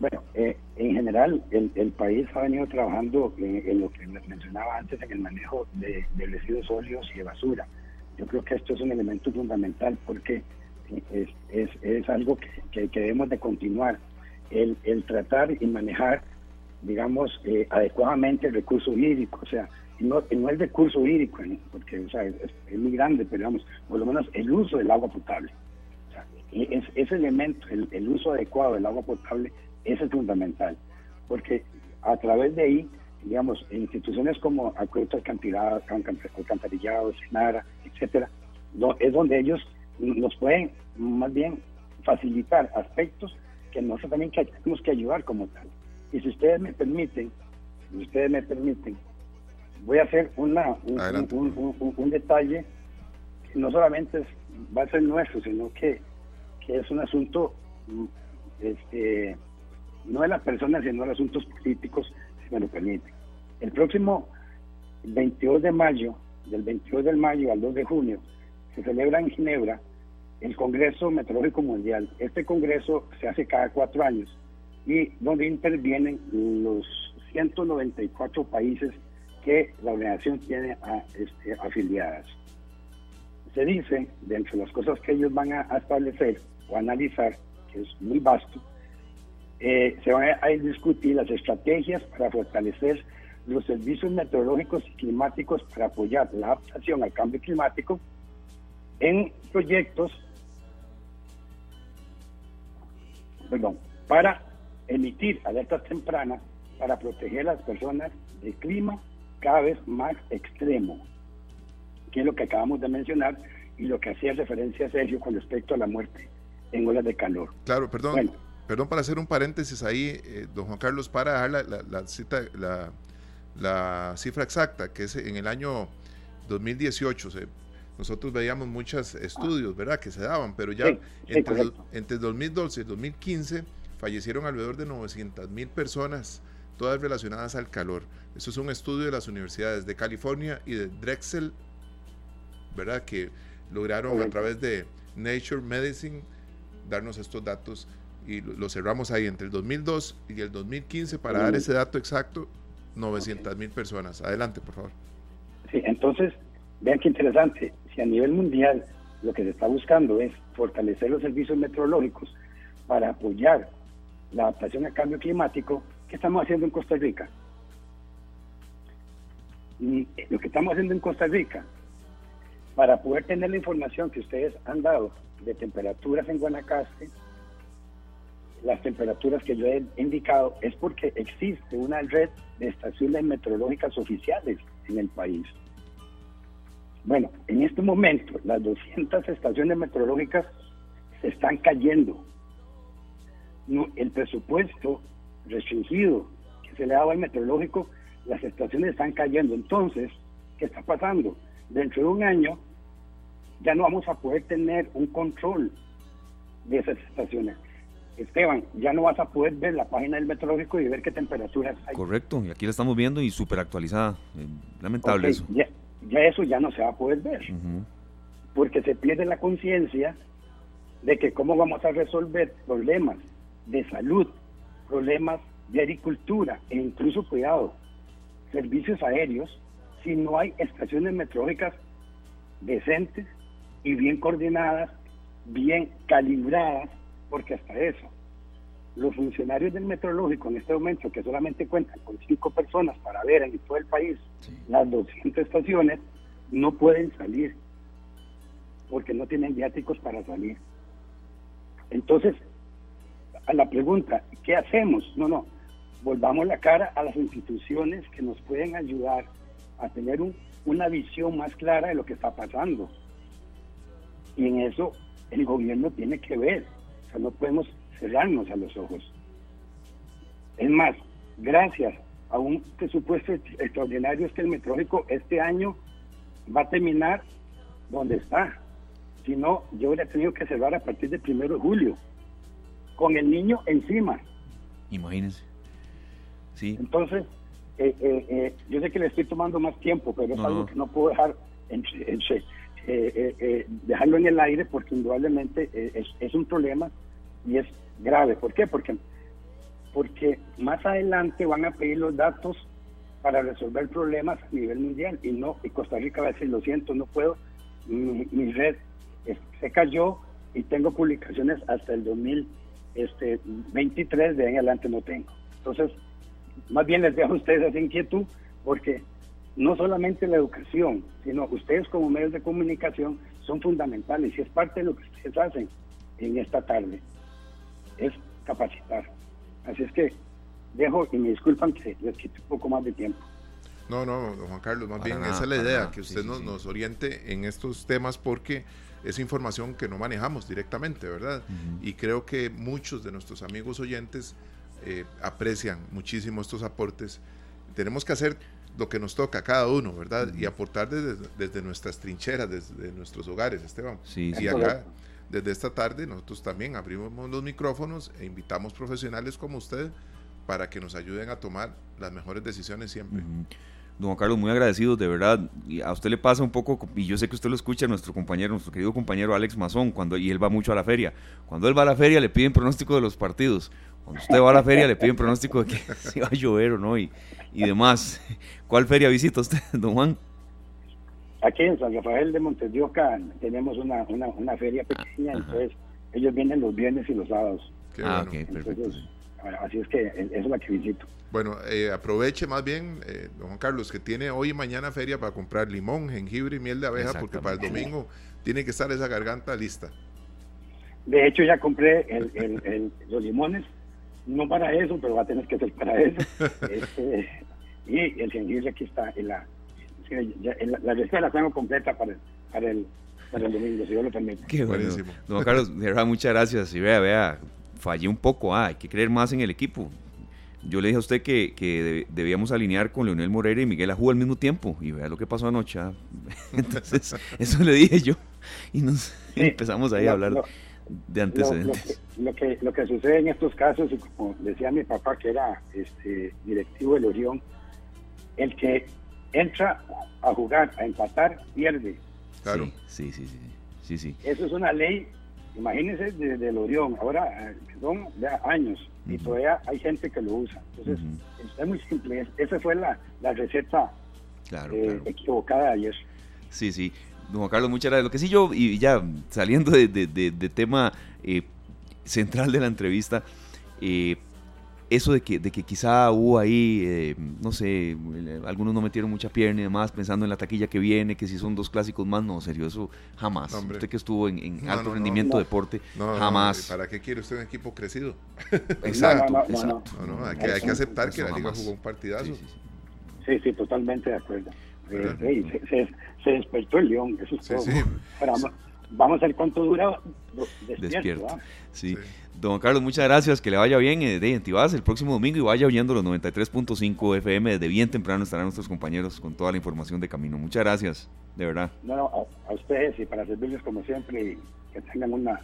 Bueno, eh, en general el, país ha venido trabajando en, lo que mencionaba antes, en el manejo de, residuos sólidos y de basura. Yo creo que esto es un elemento fundamental porque es, es, es algo que, que, debemos de continuar. El, el tratar y manejar, digamos, eh, adecuadamente el recurso hídrico, o sea, no, no el recurso hídrico, porque o sea, es, muy grande, pero digamos, por lo menos el uso del agua potable. O es, ese elemento, el, el uso adecuado del agua potable, eso es fundamental, porque a través de ahí, digamos, instituciones como Acuerdo Alcantarillado, Senara, etcétera, es donde ellos nos pueden más bien facilitar aspectos que nosotros también tenemos que ayudar como tal. Y si ustedes me permiten, si ustedes me permiten, voy a hacer una, un, detalle que no solamente va a ser nuestro, sino que, que es un asunto este, no de las personas, sino de asuntos políticos, si me lo permiten. El próximo 22 de mayo, del 22 de mayo al 2 de junio, se celebra en Ginebra el Congreso Meteorológico Mundial. Este congreso se hace cada cuatro años y donde intervienen los 194 países que la organización tiene este, afiliadas. Se dice, dentro de las cosas que ellos van a establecer o analizar, que es muy vasto, eh, se van a, discutir las estrategias para fortalecer los servicios meteorológicos y climáticos para apoyar la adaptación al cambio climático en proyectos perdón, para emitir alertas tempranas para proteger a las personas del clima cada vez más extremo, que es lo que acabamos de mencionar y lo que hacía referencia Sergio con respecto a la muerte en olas de calor. Claro, perdón. Perdón para hacer un paréntesis ahí, eh, don Juan Carlos, para dar la, cita, la, cifra exacta, que es en el año 2018. nosotros veíamos muchos estudios, ¿verdad?, que se daban, pero ya entre, entre 2012 y 2015 fallecieron alrededor de 900 mil personas, todas relacionadas al calor. Eso es un estudio de las universidades de California y de Drexel, ¿verdad?, que lograron a través de Nature Medicine darnos estos datos y lo, cerramos ahí entre el 2002 y el 2015 para dar ese dato exacto, 900 mil personas. Adelante, por favor. Sí, entonces, vean qué interesante. Si a nivel mundial lo que se está buscando es fortalecer los servicios meteorológicos para apoyar la adaptación al cambio climático, ¿qué estamos haciendo en Costa Rica? Y lo que estamos haciendo en Costa Rica, para poder tener la información que ustedes han dado de temperaturas en Guanacaste, las temperaturas que yo he indicado es porque existe una red de estaciones meteorológicas oficiales en el país. Bueno, en este momento las 200 estaciones meteorológicas se están cayendo. el presupuesto restringido que se le daba al meteorológico, las estaciones están cayendo. Entonces, ¿qué está pasando? Dentro de un año ya no vamos a poder tener un control de esas estaciones. Esteban, ya no vas a poder ver la página del meteorológico y ver qué temperaturas hay. Correcto, y aquí la estamos viendo y súper actualizada. Eh, lamentable eso. Ya, eso ya no se va a poder ver, porque se pierde la conciencia de que cómo vamos a resolver problemas de salud, problemas de agricultura e incluso, cuidado, servicios aéreos, si no hay estaciones meteorológicas decentes y bien coordinadas, bien calibradas porque hasta eso, los funcionarios del meteorológico en este momento, que solamente cuentan con cinco personas para ver en todo el país las 200 estaciones, no pueden salir. porque no tienen viáticos para salir. Entonces, a la pregunta, ¿qué hacemos? No, no, volvamos la cara a las instituciones que nos pueden ayudar a tener una visión más clara de lo que está pasando. Y en eso el gobierno tiene que ver, o sea, no podemos cerrarnos a los ojos. Es más, gracias a un presupuesto extraordinario es que el metrólico este año va a terminar donde está. Si no, yo hubiera tenido que cerrar a partir del primero de julio, con el niño encima. Imagínense. Sí. Entonces, eh, eh, eh, yo sé que le estoy tomando más tiempo, pero es algo que no puedo dejar en, dejarlo en el aire porque indudablemente es, es un problema y es grave. ¿Por qué? Porque porque más adelante van a pedir los datos para resolver problemas a nivel mundial y no y Costa Rica va a decir lo siento no puedo mi, red se cayó y tengo publicaciones hasta el 2023 de ahí en adelante no tengo entonces más bien les dejo a ustedes esa inquietud porque no solamente la educación sino ustedes como medios de comunicación son fundamentales y es parte de lo que ustedes hacen en esta tarde es capacitar Así es que dejo y me disculpan que les quite un poco más de tiempo. No, no, Juan Carlos, más bien esa es la idea, que usted nos, nos, oriente en estos temas porque es información que no manejamos directamente, ¿verdad? Y creo que muchos de nuestros amigos oyentes eh, aprecian muchísimo estos aportes. Tenemos que hacer lo que nos toca a cada uno, ¿verdad? Y aportar desde, desde, nuestras trincheras, desde nuestros hogares, Esteban. Sí, y acá desde esta tarde nosotros también abrimos los micrófonos e invitamos profesionales como usted para que nos ayuden a tomar las mejores decisiones siempre. Don Carlos, muy agradecido, de verdad. Y a usted le pasa un poco, y yo sé que usted lo escucha, nuestro compañero, nuestro querido compañero Alex Mazón, cuando, y él va mucho a la feria. Cuando él va a la feria le piden pronóstico de los partidos. Cuando usted va a la feria le piden pronóstico de que [laughs] si va a llover o no y, y demás. [laughs] ¿Cuál feria visita usted, don Juan? Aquí en San Rafael de Montedioca tenemos una, una, feria pequeña, entonces ellos vienen los viernes y los sábados. ah, perfecto. así es que esa es la que visito. Bueno, eh, aproveche más bien, eh, don Juan Carlos, que tiene hoy y mañana feria para comprar limón, jengibre y miel de abeja, porque para el domingo tiene que estar esa garganta lista. De hecho, ya compré el, los limones, no para eso, pero va a tener que ser para eso. [laughs] Este, y el jengibre aquí está en la, la, la la tengo completa para el, para el, para el domingo, si yo lo permite. Qué buenísimo. Don Carlos, de verdad, muchas gracias. Y vea, vea, fallé un poco. Ah, hay que creer más en el equipo. Yo le dije a usted que, que debíamos alinear con Leonel Moreira y Miguel Ajú al mismo tiempo. Y vea lo que pasó anoche. Ah. [laughs] Entonces, eso le dije yo. Y nos empezamos ahí a hablar de antecedentes. Lo, que, lo que sucede en estos casos, y como decía mi papá, que era este directivo del Orión, el que entra a jugar, a empatar, pierde. Claro. Sí, sí, sí, sí, sí. Eso es una ley, imagínense, desde el Orión, ahora son ya años y todavía hay gente que lo usa. Entonces, es muy simple, esa fue la, la receta eh, equivocada de ayer. Sí, sí. Don Juan Carlos, muchas gracias. Lo que sí yo, y ya saliendo de, de, tema eh, central de la entrevista, eh, eso de que, de que quizá hubo ahí, eh, no sé, algunos no metieron mucha pierna y demás, pensando en la taquilla que viene, que si son dos clásicos más, no, serio, eso jamás. usted que estuvo en, alto rendimiento deporte, jamás. ¿Para qué quiere usted un equipo crecido? [laughs] exacto, exacto. Hay que, hay, que, aceptar que la liga jugó un partidazo. Sí, sí, totalmente de acuerdo. Eh, se, se, despertó el León, eso es todo. Vamos, vamos, a ver cuánto dura despierto. despierto. sí. Don Carlos, muchas gracias, que le vaya bien eh, de Identivas el próximo domingo y vaya oyendo los 93.5 FM. Desde bien temprano estarán nuestros compañeros con toda la información de camino. Muchas gracias, de verdad. No, no, a, ustedes y para servirles como siempre y que tengan una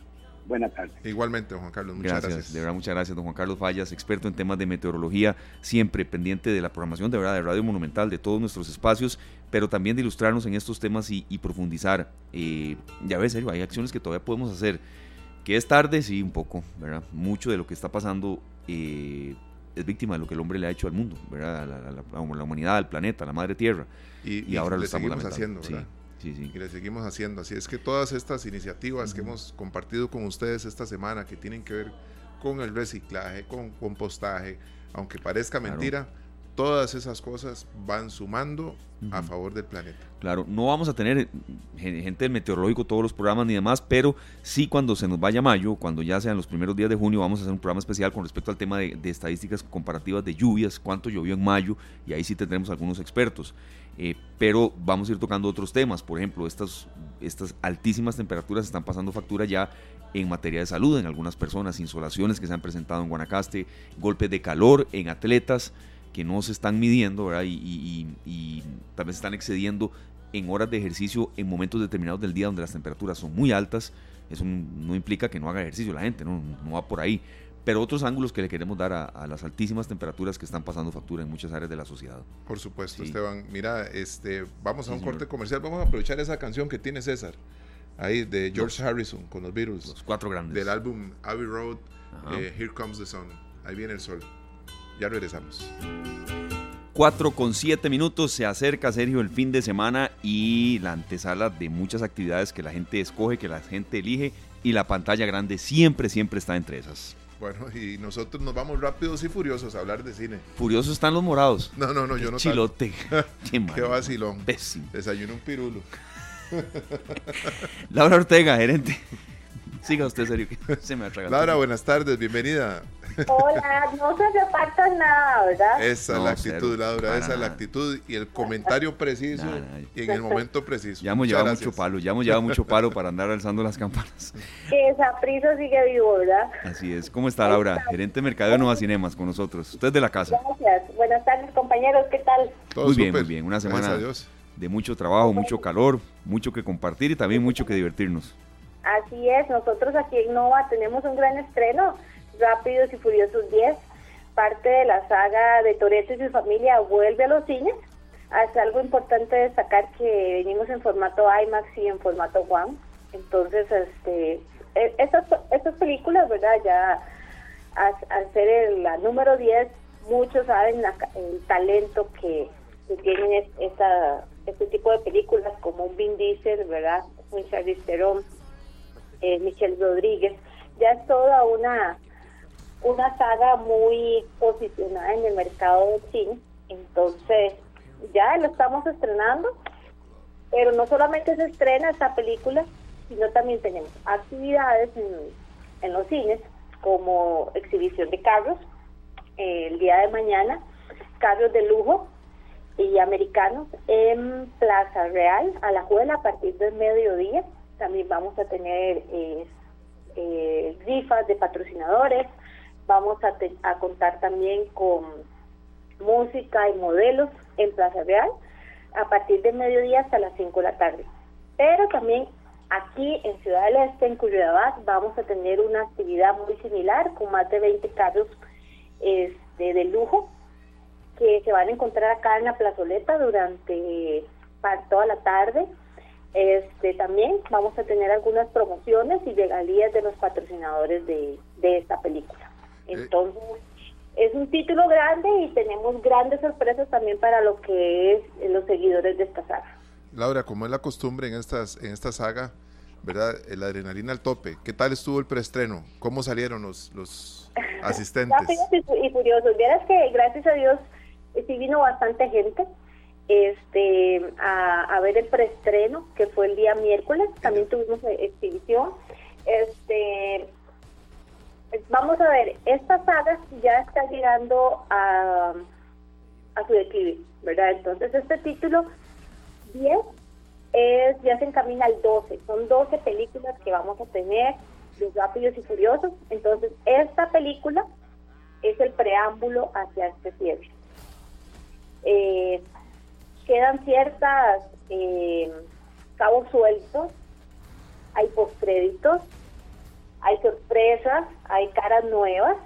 buena tarde. Igualmente, Juan Carlos, muchas gracias. De verdad, muchas gracias, don Juan Carlos Fallas, experto en temas de meteorología, siempre pendiente de la programación de verdad de Radio Monumental, de todos nuestros espacios, pero también de ilustrarnos en estos temas y, profundizar. Eh, ya ves, serio, hay acciones que todavía podemos hacer que es tarde, sí, un poco, ¿verdad? Mucho de lo que está pasando eh, es víctima de lo que el hombre le ha hecho al mundo, ¿verdad? A la, la, la humanidad, al planeta, a la madre tierra. Y, ahora lo estamos haciendo, ¿verdad? Sí, sí. Y le seguimos haciendo. Así es que todas estas iniciativas que hemos compartido con ustedes esta semana, que tienen que ver con el reciclaje, con compostaje, aunque parezca mentira, todas esas cosas van sumando a favor del planeta. Claro, no vamos a tener gente del meteorológico todos los programas ni demás, pero sí cuando se nos vaya mayo, cuando ya sean los primeros días de junio, vamos a hacer un programa especial con respecto al tema de, estadísticas comparativas de lluvias, cuánto llovió en mayo, y ahí sí tendremos algunos expertos. Eh, pero vamos a ir tocando otros temas, por ejemplo, estas, estas altísimas temperaturas están pasando factura ya en materia de salud en algunas personas, insolaciones que se han presentado en Guanacaste, golpes de calor en atletas que no se están midiendo. Y, y, vez están excediendo en horas de ejercicio en momentos determinados del día donde las temperaturas son muy altas. Eso no implica que no haga ejercicio la gente, no, no va por ahí. Pero otros ángulos que le queremos dar a, las altísimas temperaturas que están pasando factura en muchas áreas de la sociedad. Por supuesto, Esteban. Mira, este, vamos a un corte comercial. Vamos a aprovechar esa canción que tiene César ahí de George Harrison con los Beatles. Los cuatro grandes. Del álbum Abbey Road, eh, Here Comes the Sun. Ahí viene el sol. Ya regresamos. 4 con 7 minutos, se acerca Sergio el fin de semana y la antesala de muchas actividades que la gente escoge, que la gente elige y la pantalla grande siempre, siempre está entre esas. Bueno, [laughs] y nosotros nos vamos rápidos y furiosos a hablar de cine. Furiosos están los morados. No, no, no, yo no. Chilote. [laughs] Qué, [laughs] Qué vacilón. Desayuno un pirulo. Laura Ortega, gerente. Siga usted, serio, [laughs] se me Laura, buenas tardes, bienvenida. Hola, no se reparta nada, ¿verdad? Esa es la actitud, Laura, esa es la actitud y el comentario preciso y en el momento preciso. Ya hemos llevado mucho palo, ya hemos llevado mucho [laughs] palo para andar alzando las campanas. Que esa prisa sigue vivo, ¿verdad? Así es. ¿Cómo está, Laura? Gerente de Mercado de Nueva Cinemas con nosotros. Usted de la casa. Gracias. Buenas tardes, compañeros. ¿Qué tal? muy bien, muy bien. Una semana de mucho trabajo, mucho calor, mucho que compartir y también mucho que divertirnos. Así es, nosotros aquí en Nova tenemos un gran estreno, Rápidos y Furiosos 10, parte de la saga de Toreto y su familia vuelve a los cines. Hace algo importante destacar que venimos en formato IMAX y en formato One. Entonces, este, e, estas, estas películas, ¿verdad? Ya al, ser la número 10, muchos saben el talento que, que tienen esta, este tipo de películas como un Vin Diesel, ¿verdad? Un Charlize Theron, eh, Michelle Rodríguez. Ya es toda una, una saga muy posicionada en el mercado del cine. Entonces, ya lo estamos estrenando, pero no solamente se estrena esta película, sino también tenemos actividades en, en los cines, como exhibición de carros, eh, el día de mañana, carros de lujo, y americanos en Plaza Real, a la Juela, a partir del mediodía. También vamos a tener eh, eh, rifas de patrocinadores, vamos a, contar también con música y modelos en Plaza Real a partir del mediodía hasta las 5 de la tarde. Pero también aquí en Ciudad del Este, en Curridabat, vamos a tener una actividad muy similar con más de 20 carros este, de lujo que se van a encontrar acá en la plazoleta durante toda la tarde. Este, también vamos a tener algunas promociones y regalías de los patrocinadores de, esta película. Eh. Entonces, es un título grande y tenemos grandes sorpresas también para lo que es los seguidores de esta saga. Laura, como es la costumbre en estas en esta saga, ¿verdad? La adrenalina al tope. ¿Qué tal estuvo el preestreno? ¿Cómo salieron los, los [laughs] asistentes? y, y furiosos. Vieras que gracias a Dios sí vino bastante gente este a, ver el preestreno que fue el día miércoles también tuvimos exhibición. Este vamos a ver esta saga ya está llegando a, a su declive verdad entonces este título 10 es ya se encamina al 12 son 12 películas que vamos a tener los rápidos y furiosos. Entonces esta película es el preámbulo hacia este cierre. Eh, quedan ciertas eh, cabos sueltos, hay postcréditos, hay sorpresas, hay caras nuevas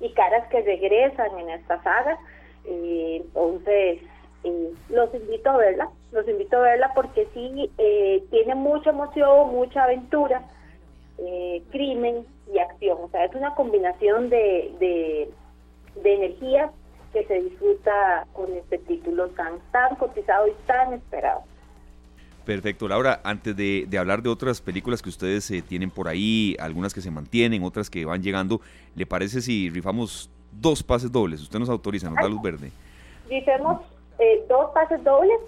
y caras que regresan en esta saga. Eh, entonces, eh, los invito a verla, los invito a verla porque sí tiene mucha emoción, mucha aventura, crimen y acción. O sea, es una combinación de, de, de energías que se disfruta con este título tan, tan cotizado y tan esperado. Perfecto, Laura. Antes de, hablar de otras películas que ustedes eh, tienen por ahí, algunas que se mantienen, otras que van llegando, ¿le parece si rifamos dos pases dobles? Usted nos autoriza, nos da luz verde. hicimos eh, dos pases dobles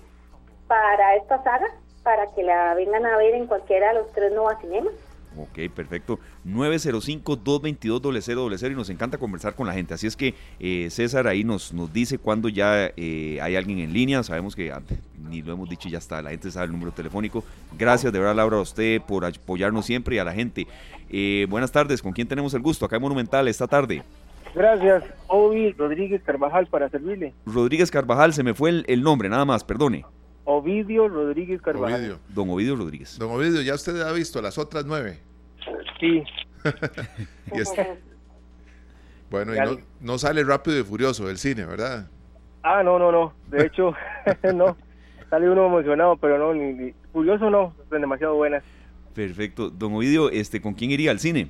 para esta saga, para que la vengan a ver en cualquiera de los tres Nova Cinemas. Ok, perfecto. 905-222-0000 y nos encanta conversar con la gente. Así es que eh, César ahí nos, nos dice cuando ya eh, hay alguien en línea. Sabemos que ni lo hemos dicho ya está, la gente sabe el número telefónico. Gracias de verdad, Laura, a usted por apoyarnos siempre y a la gente. Eh, buenas tardes, ¿con quién tenemos el gusto? Acá en Monumental esta tarde. Gracias, Ovi Rodríguez Carvajal, para servirle. Rodríguez Carvajal, se me fue el, el nombre, nada más, perdone. Ovidio Rodríguez Carvajal. Ovidio. Don Ovidio Rodríguez. Don Ovidio, ya usted ha visto las otras nueve. Sí, [laughs] Y es- [laughs] bueno, y no, no sale rápido y furioso del cine, ¿verdad? ah, no, no, no, de hecho, [laughs] no, sale uno emocionado, pero no, ni, ni- curioso no, son demasiado buenas. Perfecto. Don Ovidio, este, ¿con quién iría al cine?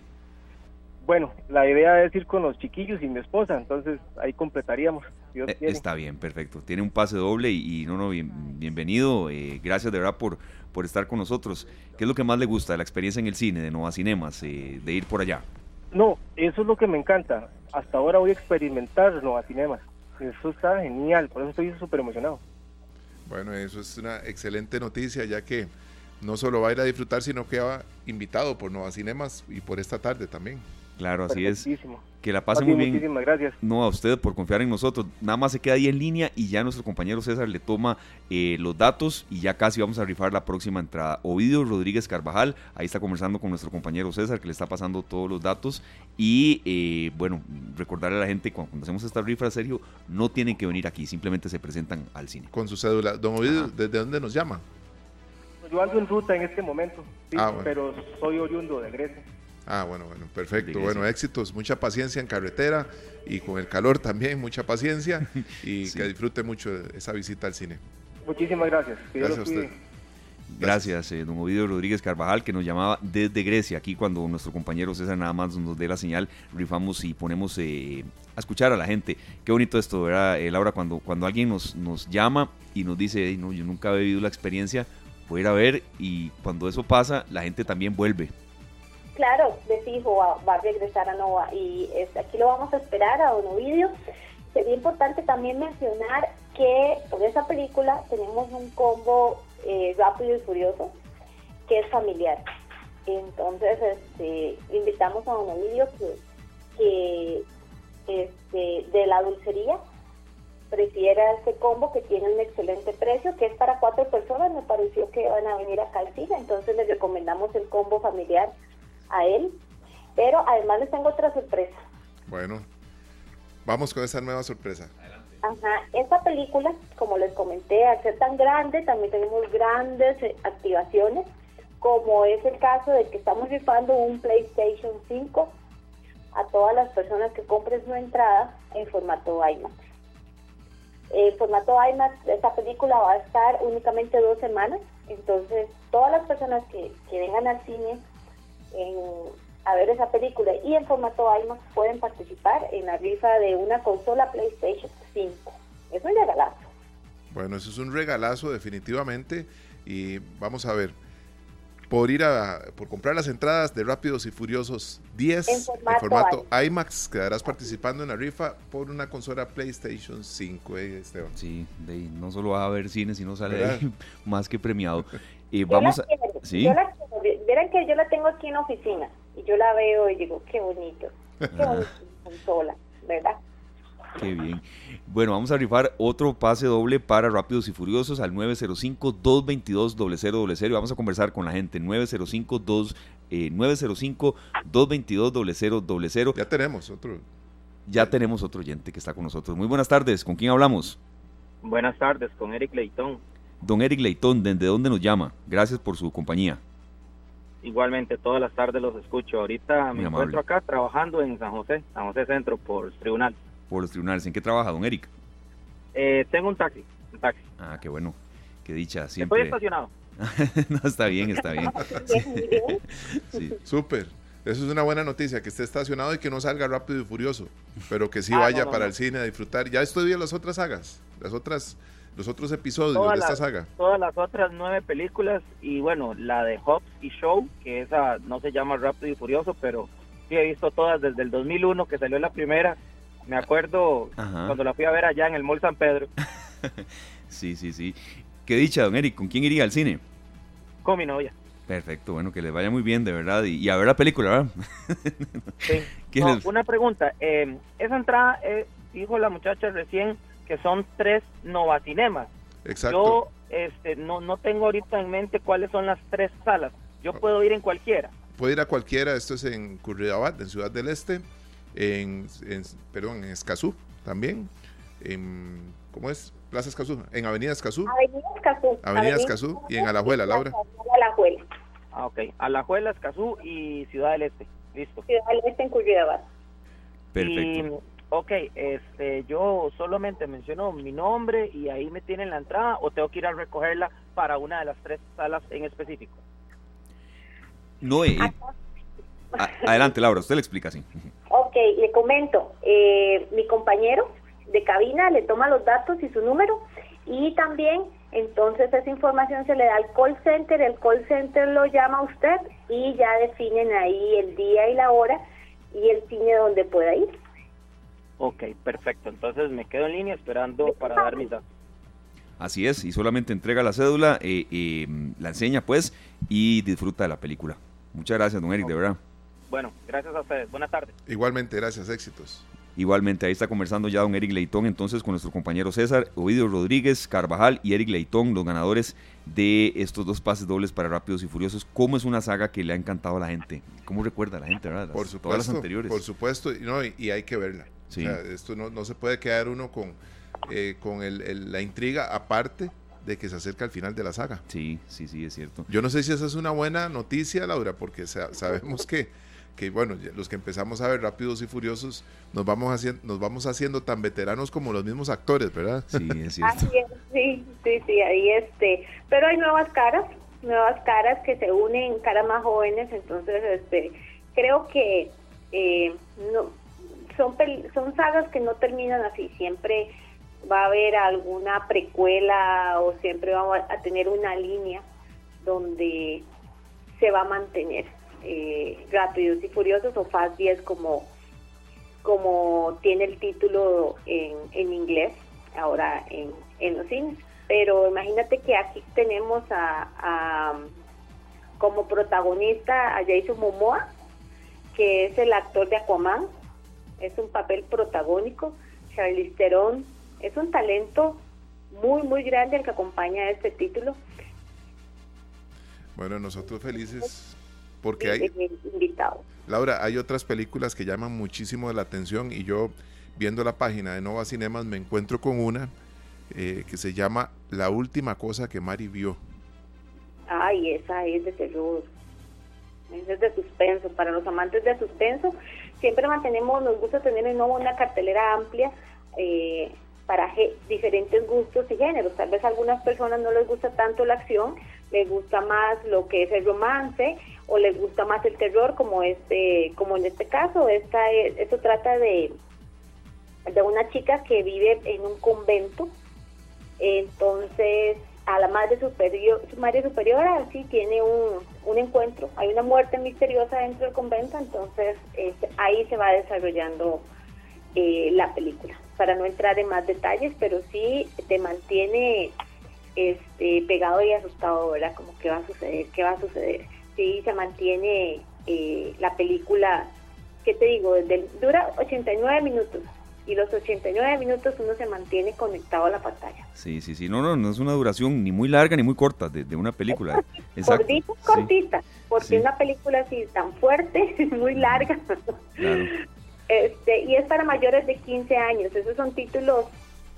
Bueno, la idea es ir con los chiquillos y mi esposa, entonces ahí completaríamos, Eh, quiere. Está bien, perfecto. Tiene un pase doble y, y no, no, bien- bienvenido. eh, gracias de verdad por, por estar con nosotros. ¿Qué es lo que más le gusta de la experiencia en el cine, de Nova Cinemas, eh, de ir por allá? No, eso es lo que me encanta. Hasta ahora voy a experimentar Nova Cinemas. Eso está genial, por eso estoy súper emocionado. Bueno, eso es una excelente noticia, ya que no solo va a ir a disfrutar, sino que va invitado por Nova Cinemas y por esta tarde también. Claro, así es. Que la pase muy bien, bien. Muchísimas gracias. No a usted por confiar en nosotros. Nada más se queda ahí en línea y ya nuestro compañero César le toma eh, los datos y ya casi vamos a rifar la próxima entrada. Ovidio Rodríguez Carvajal, ahí está conversando con nuestro compañero César que le está pasando todos los datos. Y eh, bueno, recordarle a la gente cuando, cuando hacemos esta rifa, Sergio, no tienen que venir aquí, simplemente se presentan al cine. Con su cédula. Don Ovidio, Ajá. ¿desde dónde nos llama? Yo ando en ruta en este momento, sí, Ah, bueno. pero soy oriundo de Grecia. Ah, bueno, bueno, perfecto. Bueno, éxitos, mucha paciencia en carretera y con el calor también, mucha paciencia [laughs] y Sí. que disfrute mucho de esa visita al cine. Muchísimas gracias. Que Gracias a usted. Gracias, eh, don Ovidio Rodríguez Carvajal, que nos llamaba desde Grecia. Aquí cuando nuestro compañero César nada más nos dé la señal, rifamos y ponemos eh, a escuchar a la gente. Qué bonito esto, ¿verdad, eh, Laura? Cuando, cuando alguien nos, nos llama y nos dice, "Ey, no, yo nunca he vivido la experiencia, voy a ir a ver y cuando eso pasa, la gente también vuelve. Claro, de fijo va, a regresar a Nova y aquí lo vamos a esperar a Don Ovidio. Sería importante también mencionar que por esa película tenemos un combo eh, rápido y furioso que es familiar. Entonces, este, invitamos a Don Ovidio que, este, de la dulcería prefiera este combo que tiene un excelente precio, que es para cuatro personas, me pareció que van a venir acá al cine, entonces les recomendamos el combo familiar a él. Pero además les tengo otra sorpresa. Bueno, vamos con esa nueva sorpresa. Ajá, esta película, como les comenté, al ser tan grande, también tenemos grandes eh, activaciones, como es el caso de que estamos rifando un PlayStation 5 a todas las personas que compren su entrada en formato IMAX. En formato IMAX, esta película va a estar únicamente dos semanas, entonces todas las personas que, que vengan al cine en- a ver esa película y en formato IMAX pueden participar en la rifa de una consola PlayStation 5. Es un regalazo. Bueno, eso es un regalazo definitivamente y vamos a ver. Por ir a, por comprar las entradas de Rápidos y Furiosos 10 En en formato IMAX, quedarás participando en la rifa por una consola PlayStation 5, eh, Esteban. Sí, de ahí no solo va a ver cine, sino sale de ¿Verdad? ahí [laughs] más que premiado. [laughs] Yo vamos la a... quiero, ¿Sí? yo la quiero. Ve- Verán que yo la tengo aquí en la oficina y yo la veo y digo, qué bonito, qué [laughs] bonito consola, ¿verdad? Qué bien. Bueno, vamos a rifar otro pase doble para Rápidos y Furiosos al 905-222-0000 y vamos a conversar con la gente. 905-2, eh, 905-222-0000. Ya tenemos otro. Ya tenemos otro oyente que está con nosotros. Muy buenas tardes. ¿Con quién hablamos? Buenas tardes, con Eric Leitón. Don Eric Leitón, ¿desde dónde nos llama? Gracias por su compañía. Igualmente, todas las tardes los escucho. Ahorita Muy me amable. encuentro acá trabajando en San José, San José Centro, por tribunal. Por los tribunales. ¿En qué trabaja, don Eric? Eh, tengo un taxi, un taxi. Ah, qué bueno. Qué dicha. Estoy Siempre. estacionado. [laughs] no, está bien, está bien. [laughs] Sí. Súper. Eso es una buena noticia, que esté estacionado y que no salga rápido y furioso, pero que sí Ah, vaya no, no, para no. el cine a disfrutar. Ya estoy viendo las otras sagas, las otras, los otros episodios Todas de esta las- saga. Todas las otras nueve películas y bueno, la de Hobbs y Show, que esa no se llama Rápido y Furioso, pero sí he visto todas desde el 2001 que salió la primera Me acuerdo Ajá. cuando la fui a ver allá en el Mall San Pedro [laughs] Sí, sí, sí. Qué dicha, don Eric. ¿Con quién iría al cine? con mi novia. Perfecto, bueno, que les vaya muy bien, de verdad. Y, y a ver la película, ¿verdad? [laughs] Sí. ¿Qué No, les- Una pregunta. eh, esa entrada, eh, dijo la muchacha recién que son tres Novacinemas. Exacto. Yo este, no, no tengo ahorita en mente cuáles son las tres salas. Yo puedo ir en cualquiera. Puede ir a cualquiera, esto es en Curridabat, en Ciudad del Este, en, en- perdón, en Escazú también, en, ¿cómo es? Plaza Escazú, en Avenida Escazú, Avenida Escazú. Avenida Escazú y en Alajuela, Laura. Alajuela. Ah, ok. Alajuela, Escazú y Ciudad del Este. Listo. Ciudad del Este en Curridabat. Perfecto. Ok, este, yo solamente menciono mi nombre y ahí me tienen la entrada o tengo que ir a recogerla para una de las tres salas en específico. No, eh, a- adelante, Laura, usted le explica, sí. Ok, le comento. eh, mi compañero de cabina le toma los datos y su número y también entonces esa información se le da al call center, el call center lo llama a usted y ya definen ahí el día y la hora y el cine donde pueda ir. Ok, perfecto. Entonces me quedo en línea esperando para dar mis datos. Así es, y solamente entrega la cédula, eh, eh, la enseña, pues, y disfruta de la película. Muchas gracias, don Eric, de verdad. Bueno, gracias a ustedes. Buenas tardes. Igualmente, gracias, éxitos. Igualmente, ahí está conversando ya don Eric Leitón, entonces con nuestro compañero César, Ovidio Rodríguez, Carvajal y Eric Leitón, los ganadores de estos dos pases dobles para Rápidos y Furiosos. ¿Cómo es una saga que le ha encantado a la gente? ¿Cómo recuerda a la gente, verdad? Las- Por Todas las supuesto, anteriores. por supuesto, y, no, y, y hay que verla. Sí. O sea, esto no, no se puede quedar uno con, eh, con el- el- la intriga aparte de que se acerca al final de la saga. Sí, sí, sí, es cierto. Yo no sé si esa es una buena noticia, Laura, porque sa- sabemos que, que, bueno, los que empezamos a ver Rápidos y Furiosos nos vamos, haciendo, nos vamos haciendo tan veteranos como los mismos actores, ¿verdad? Sí, es cierto. Así es, sí, sí, sí, ahí este, pero hay nuevas caras, nuevas caras que se unen, caras más jóvenes, entonces este, creo que eh, no, son son sagas que no terminan así, siempre va a haber alguna precuela o siempre vamos a tener una línea donde se va a mantener eh, y Furiosos o Fast 10 como como tiene el título en, en inglés ahora en, en los cines. Pero imagínate que aquí tenemos a- como protagonista a Jason Momoa, que es el actor de Aquaman, es un papel protagónico. Charlize Theron es un talento muy muy grande el que acompaña a este título. Bueno, nosotros felices porque hay, invitado. Laura, hay otras películas que llaman muchísimo la atención y yo viendo la página de Nova Cinemas me encuentro con una eh, que se llama La última cosa que Mari vio. Ay, esa es de terror. Esa es de suspenso. Para los amantes de suspenso, siempre mantenemos, nos gusta tener en nuevo una cartelera amplia eh, para diferentes gustos y géneros. Tal vez a algunas personas no les gusta tanto la acción, les gusta más lo que es el romance o les gusta más el terror, como este, como en este caso. Esta es- esto trata de una chica que vive en un convento entonces a la madre superior su madre superiora así tiene un, un encuentro. Hay una muerte misteriosa dentro del convento entonces este, ahí se va desarrollando eh, la película. Para no entrar en más detalles pero sí te mantiene este pegado y asustado verdad como qué va a suceder qué va a suceder. Sí se mantiene eh, la película qué te digo desde dura 89 minutos y los 89 minutos uno se mantiene conectado a la pantalla. Sí, sí, sí. No, no, no es una duración ni muy larga ni muy corta de, de una película. [laughs] Exacto. Cortita, Sí, cortita, porque Sí. una película así tan fuerte, [laughs] muy larga, claro. este, y es para mayores de 15 años. Esos son títulos,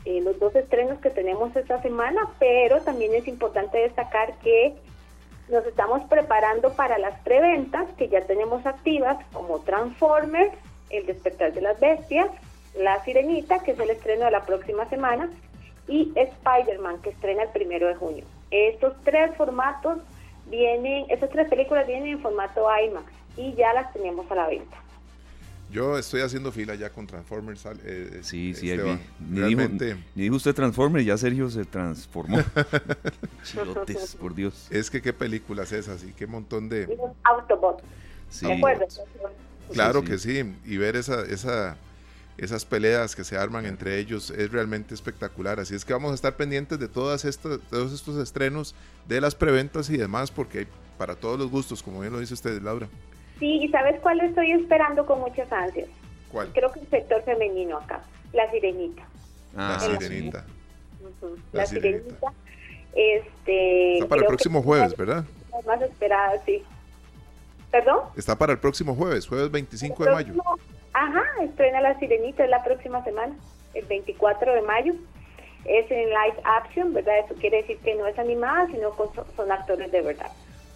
eh, los dos estrenos que tenemos esta semana, pero también es importante destacar que nos estamos preparando para las preventas que ya tenemos activas, como Transformers, El despertar de las bestias, La Sirenita, que es el estreno de la próxima semana, y Spider-Man, que estrena el primero de junio. Estos tres formatos vienen, estas tres películas vienen en formato IMAX y ya las tenemos a la venta. Yo estoy haciendo fila ya con Transformers. eh, Sí, sí, ahí Esteban. vi. Ni dijo, Realmente ni dijo usted Transformer, ya Sergio se transformó. [laughs] Chilotes, por Dios. es que qué películas esas y qué montón de... Autobot, Sí. Claro sí. que sí, y ver esa, esa, esas peleas que se arman entre ellos es realmente espectacular. Así es que vamos a estar pendientes de todas estas, todos estos estrenos, de las preventas y demás, porque hay para todos los gustos, como bien lo dice usted, Laura. Sí, ¿y sabes cuál estoy esperando con muchas ansias? ¿Cuál? Creo que el sector femenino acá, la sirenita. la Ah, sirenita. Ujú, La La, Sirenita. sirenita. Este, Está para el próximo es jueves, ¿verdad? de las Más esperada, sí. ¿Perdón? Está para el próximo jueves, jueves 25 de mayo. Próximo- Ajá, estrena La Sirenita, es la próxima semana, el 24 de mayo. Es en live action, ¿verdad? Eso quiere decir que no es animada, sino son actores de verdad.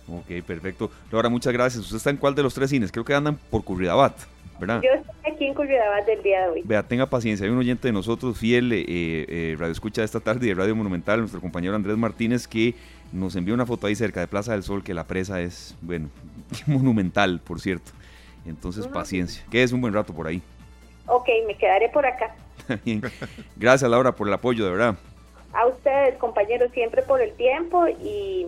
Ok, perfecto. Laura, muchas gracias. ¿Usted está en cuál de los tres cines? Creo que andan por Curridabat, ¿verdad? Yo estoy aquí en Curridabat del día de hoy. Vea, tenga paciencia. Hay un oyente de nosotros, fiel, eh, eh, Radio Escucha de esta tarde de Radio Monumental, nuestro compañero Andrés Martínez, que nos envió una foto ahí cerca de Plaza del Sol, que la presa es, bueno, [laughs] monumental, por cierto. Entonces, paciencia. Que es un buen rato por ahí. Ok, me quedaré por acá. [laughs] Bien. Gracias, Laura, por el apoyo, de verdad. A ustedes, compañeros, siempre por el tiempo y,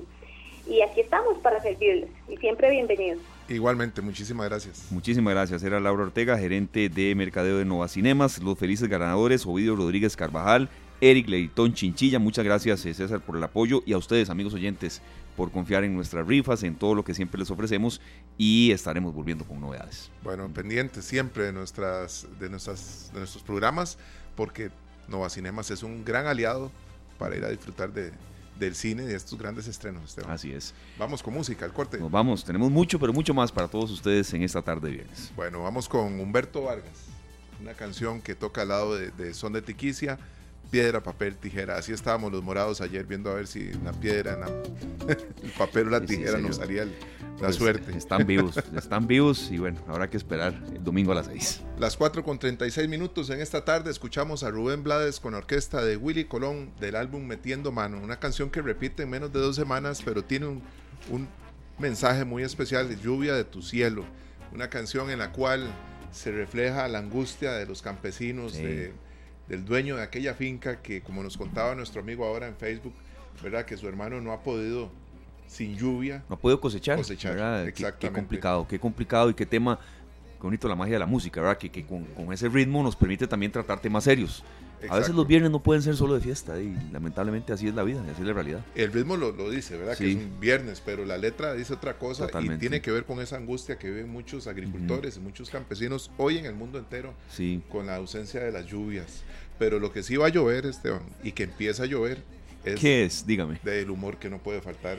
y aquí estamos para servirles. Y siempre bienvenidos. Igualmente, muchísimas gracias. Muchísimas gracias. Era Laura Ortega, gerente de mercadeo de Nova Cinemas. Los felices ganadores, Ovidio Rodríguez Carvajal, Eric Leitón Chinchilla. Muchas gracias, eh, César, por el apoyo. Y a ustedes, amigos oyentes, por confiar en nuestras rifas, en todo lo que siempre les ofrecemos. Y estaremos volviendo con novedades. Bueno, pendientes siempre de, nuestras, de, nuestras, de nuestros programas, porque Nova Cinemas es un gran aliado para ir a disfrutar de, del cine y de estos grandes estrenos, Esteban. Así es. Vamos con música, el corte. Nos vamos. Tenemos mucho, pero mucho más para todos ustedes en esta tarde de viernes. Bueno, vamos con Humberto Vargas, una canción que toca al lado de, de Son de Tiquicia, piedra, papel, tijera. Así estábamos los morados ayer viendo a ver si la piedra, la- [laughs] el papel o la Sí, sí, tijera nos el- la Pues, suerte. Están vivos, están vivos y bueno, habrá que esperar el domingo a las 6. Las 4 con 36 minutos en esta tarde escuchamos a Rubén Blades con la orquesta de Willy Colón del álbum Metiendo Mano, una canción que repite en menos de dos semanas, pero tiene un, un mensaje muy especial, Lluvia de tu cielo, una canción en la cual se refleja la angustia de los campesinos, Sí. de- del dueño de aquella finca que, como nos contaba nuestro amigo ahora en Facebook, ¿verdad? Que su hermano no ha podido sin lluvia. No ha podido cosechar. Cosechar, ¿verdad? Qué- Qué, exactamente. complicado, qué complicado y qué tema, qué bonito la magia de la música, ¿verdad? Que, que con, con ese ritmo nos permite también tratar temas serios. A veces los viernes no pueden ser solo de fiesta y lamentablemente así es la vida, así es la realidad. El ritmo lo, lo dice, ¿verdad? Que es un viernes, pero la letra dice otra cosa y tiene que ver con esa angustia que viven muchos agricultores y muchos campesinos hoy en el mundo entero Sí, con la ausencia de las lluvias. Pero lo que sí va a llover, Esteban, y que empieza a llover, es ¿qué es? Dígame. del humor que no puede faltar.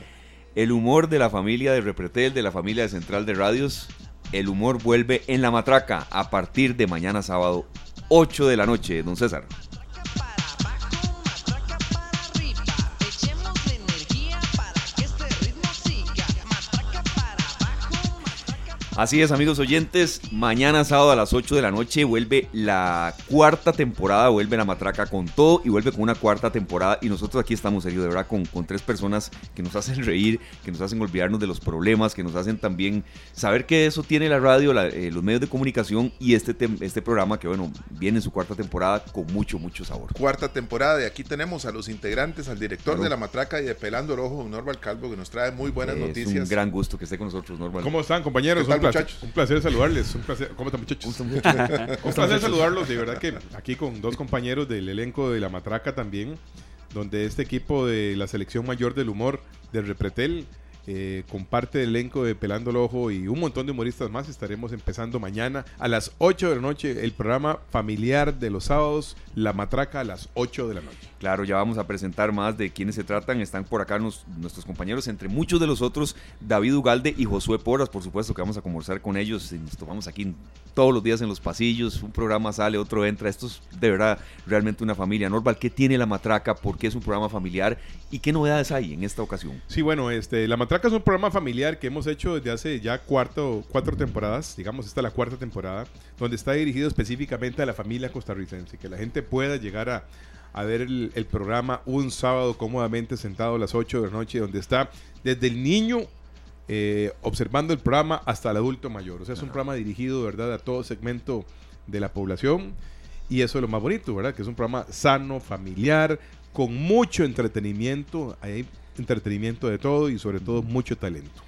El humor de la familia de Repretel, de la familia de Central de Radios, el humor vuelve en la matraca a partir de mañana sábado, 8 de la noche, don César. Así es, amigos oyentes. Mañana sábado a las 8 de la noche vuelve la cuarta temporada, vuelve la matraca con todo y vuelve con una cuarta temporada. Y nosotros aquí estamos, serio, de verdad, con, con tres personas que nos hacen reír, que nos hacen olvidarnos de los problemas, que nos hacen también saber que eso tiene la radio, la- eh, los medios de comunicación y este, tem- este programa que, bueno, viene en su cuarta temporada con mucho, mucho sabor. Cuarta temporada y aquí tenemos a los integrantes, al director Claro. de La Matraca y de Pelando el Ojo, don Norval Calvo, que nos trae muy buenas Es noticias. un gran gusto que esté con nosotros, Normal. ¿Cómo están, compañeros? ¿Qué tal, un, placer, muchachos? un placer saludarles. Un placer. ¿Cómo están, muchachos? [laughs] un placer saludarlos. De verdad que aquí con dos compañeros del elenco de La Matraca también, donde este equipo de la selección mayor del humor del Repretel eh, comparte el elenco de Pelando el Ojo y un montón de humoristas más. Estaremos empezando mañana a las 8 de la noche el programa familiar de los sábados, La Matraca a las 8 de la noche. Claro, ya vamos a presentar más de quiénes se tratan. Están por acá nuestros compañeros, entre muchos de los otros, David Ugalde y Josué Porras, por supuesto que vamos a conversar con ellos. Nos tomamos aquí todos los días en los pasillos. Un programa sale, otro entra. Esto es de verdad realmente una familia. Norval, ¿qué tiene la matraca? ¿Por qué es un programa familiar? ¿Y qué novedades hay en esta ocasión? Sí, bueno, este, La Matraca es un programa familiar que hemos hecho desde hace ya cuarto, cuatro temporadas, digamos, esta es la cuarta temporada, donde está dirigido específicamente a la familia costarricense, que la gente pueda llegar a, a ver el, el programa un sábado cómodamente sentado a las 8 de la noche, donde está desde el niño eh, observando el programa hasta el adulto mayor. O sea, es un programa dirigido, ¿verdad?, a todo segmento de la población. Y eso es lo más bonito, ¿verdad? Que es un programa sano, familiar, con mucho entretenimiento. Hay entretenimiento de todo y sobre todo mucho talento.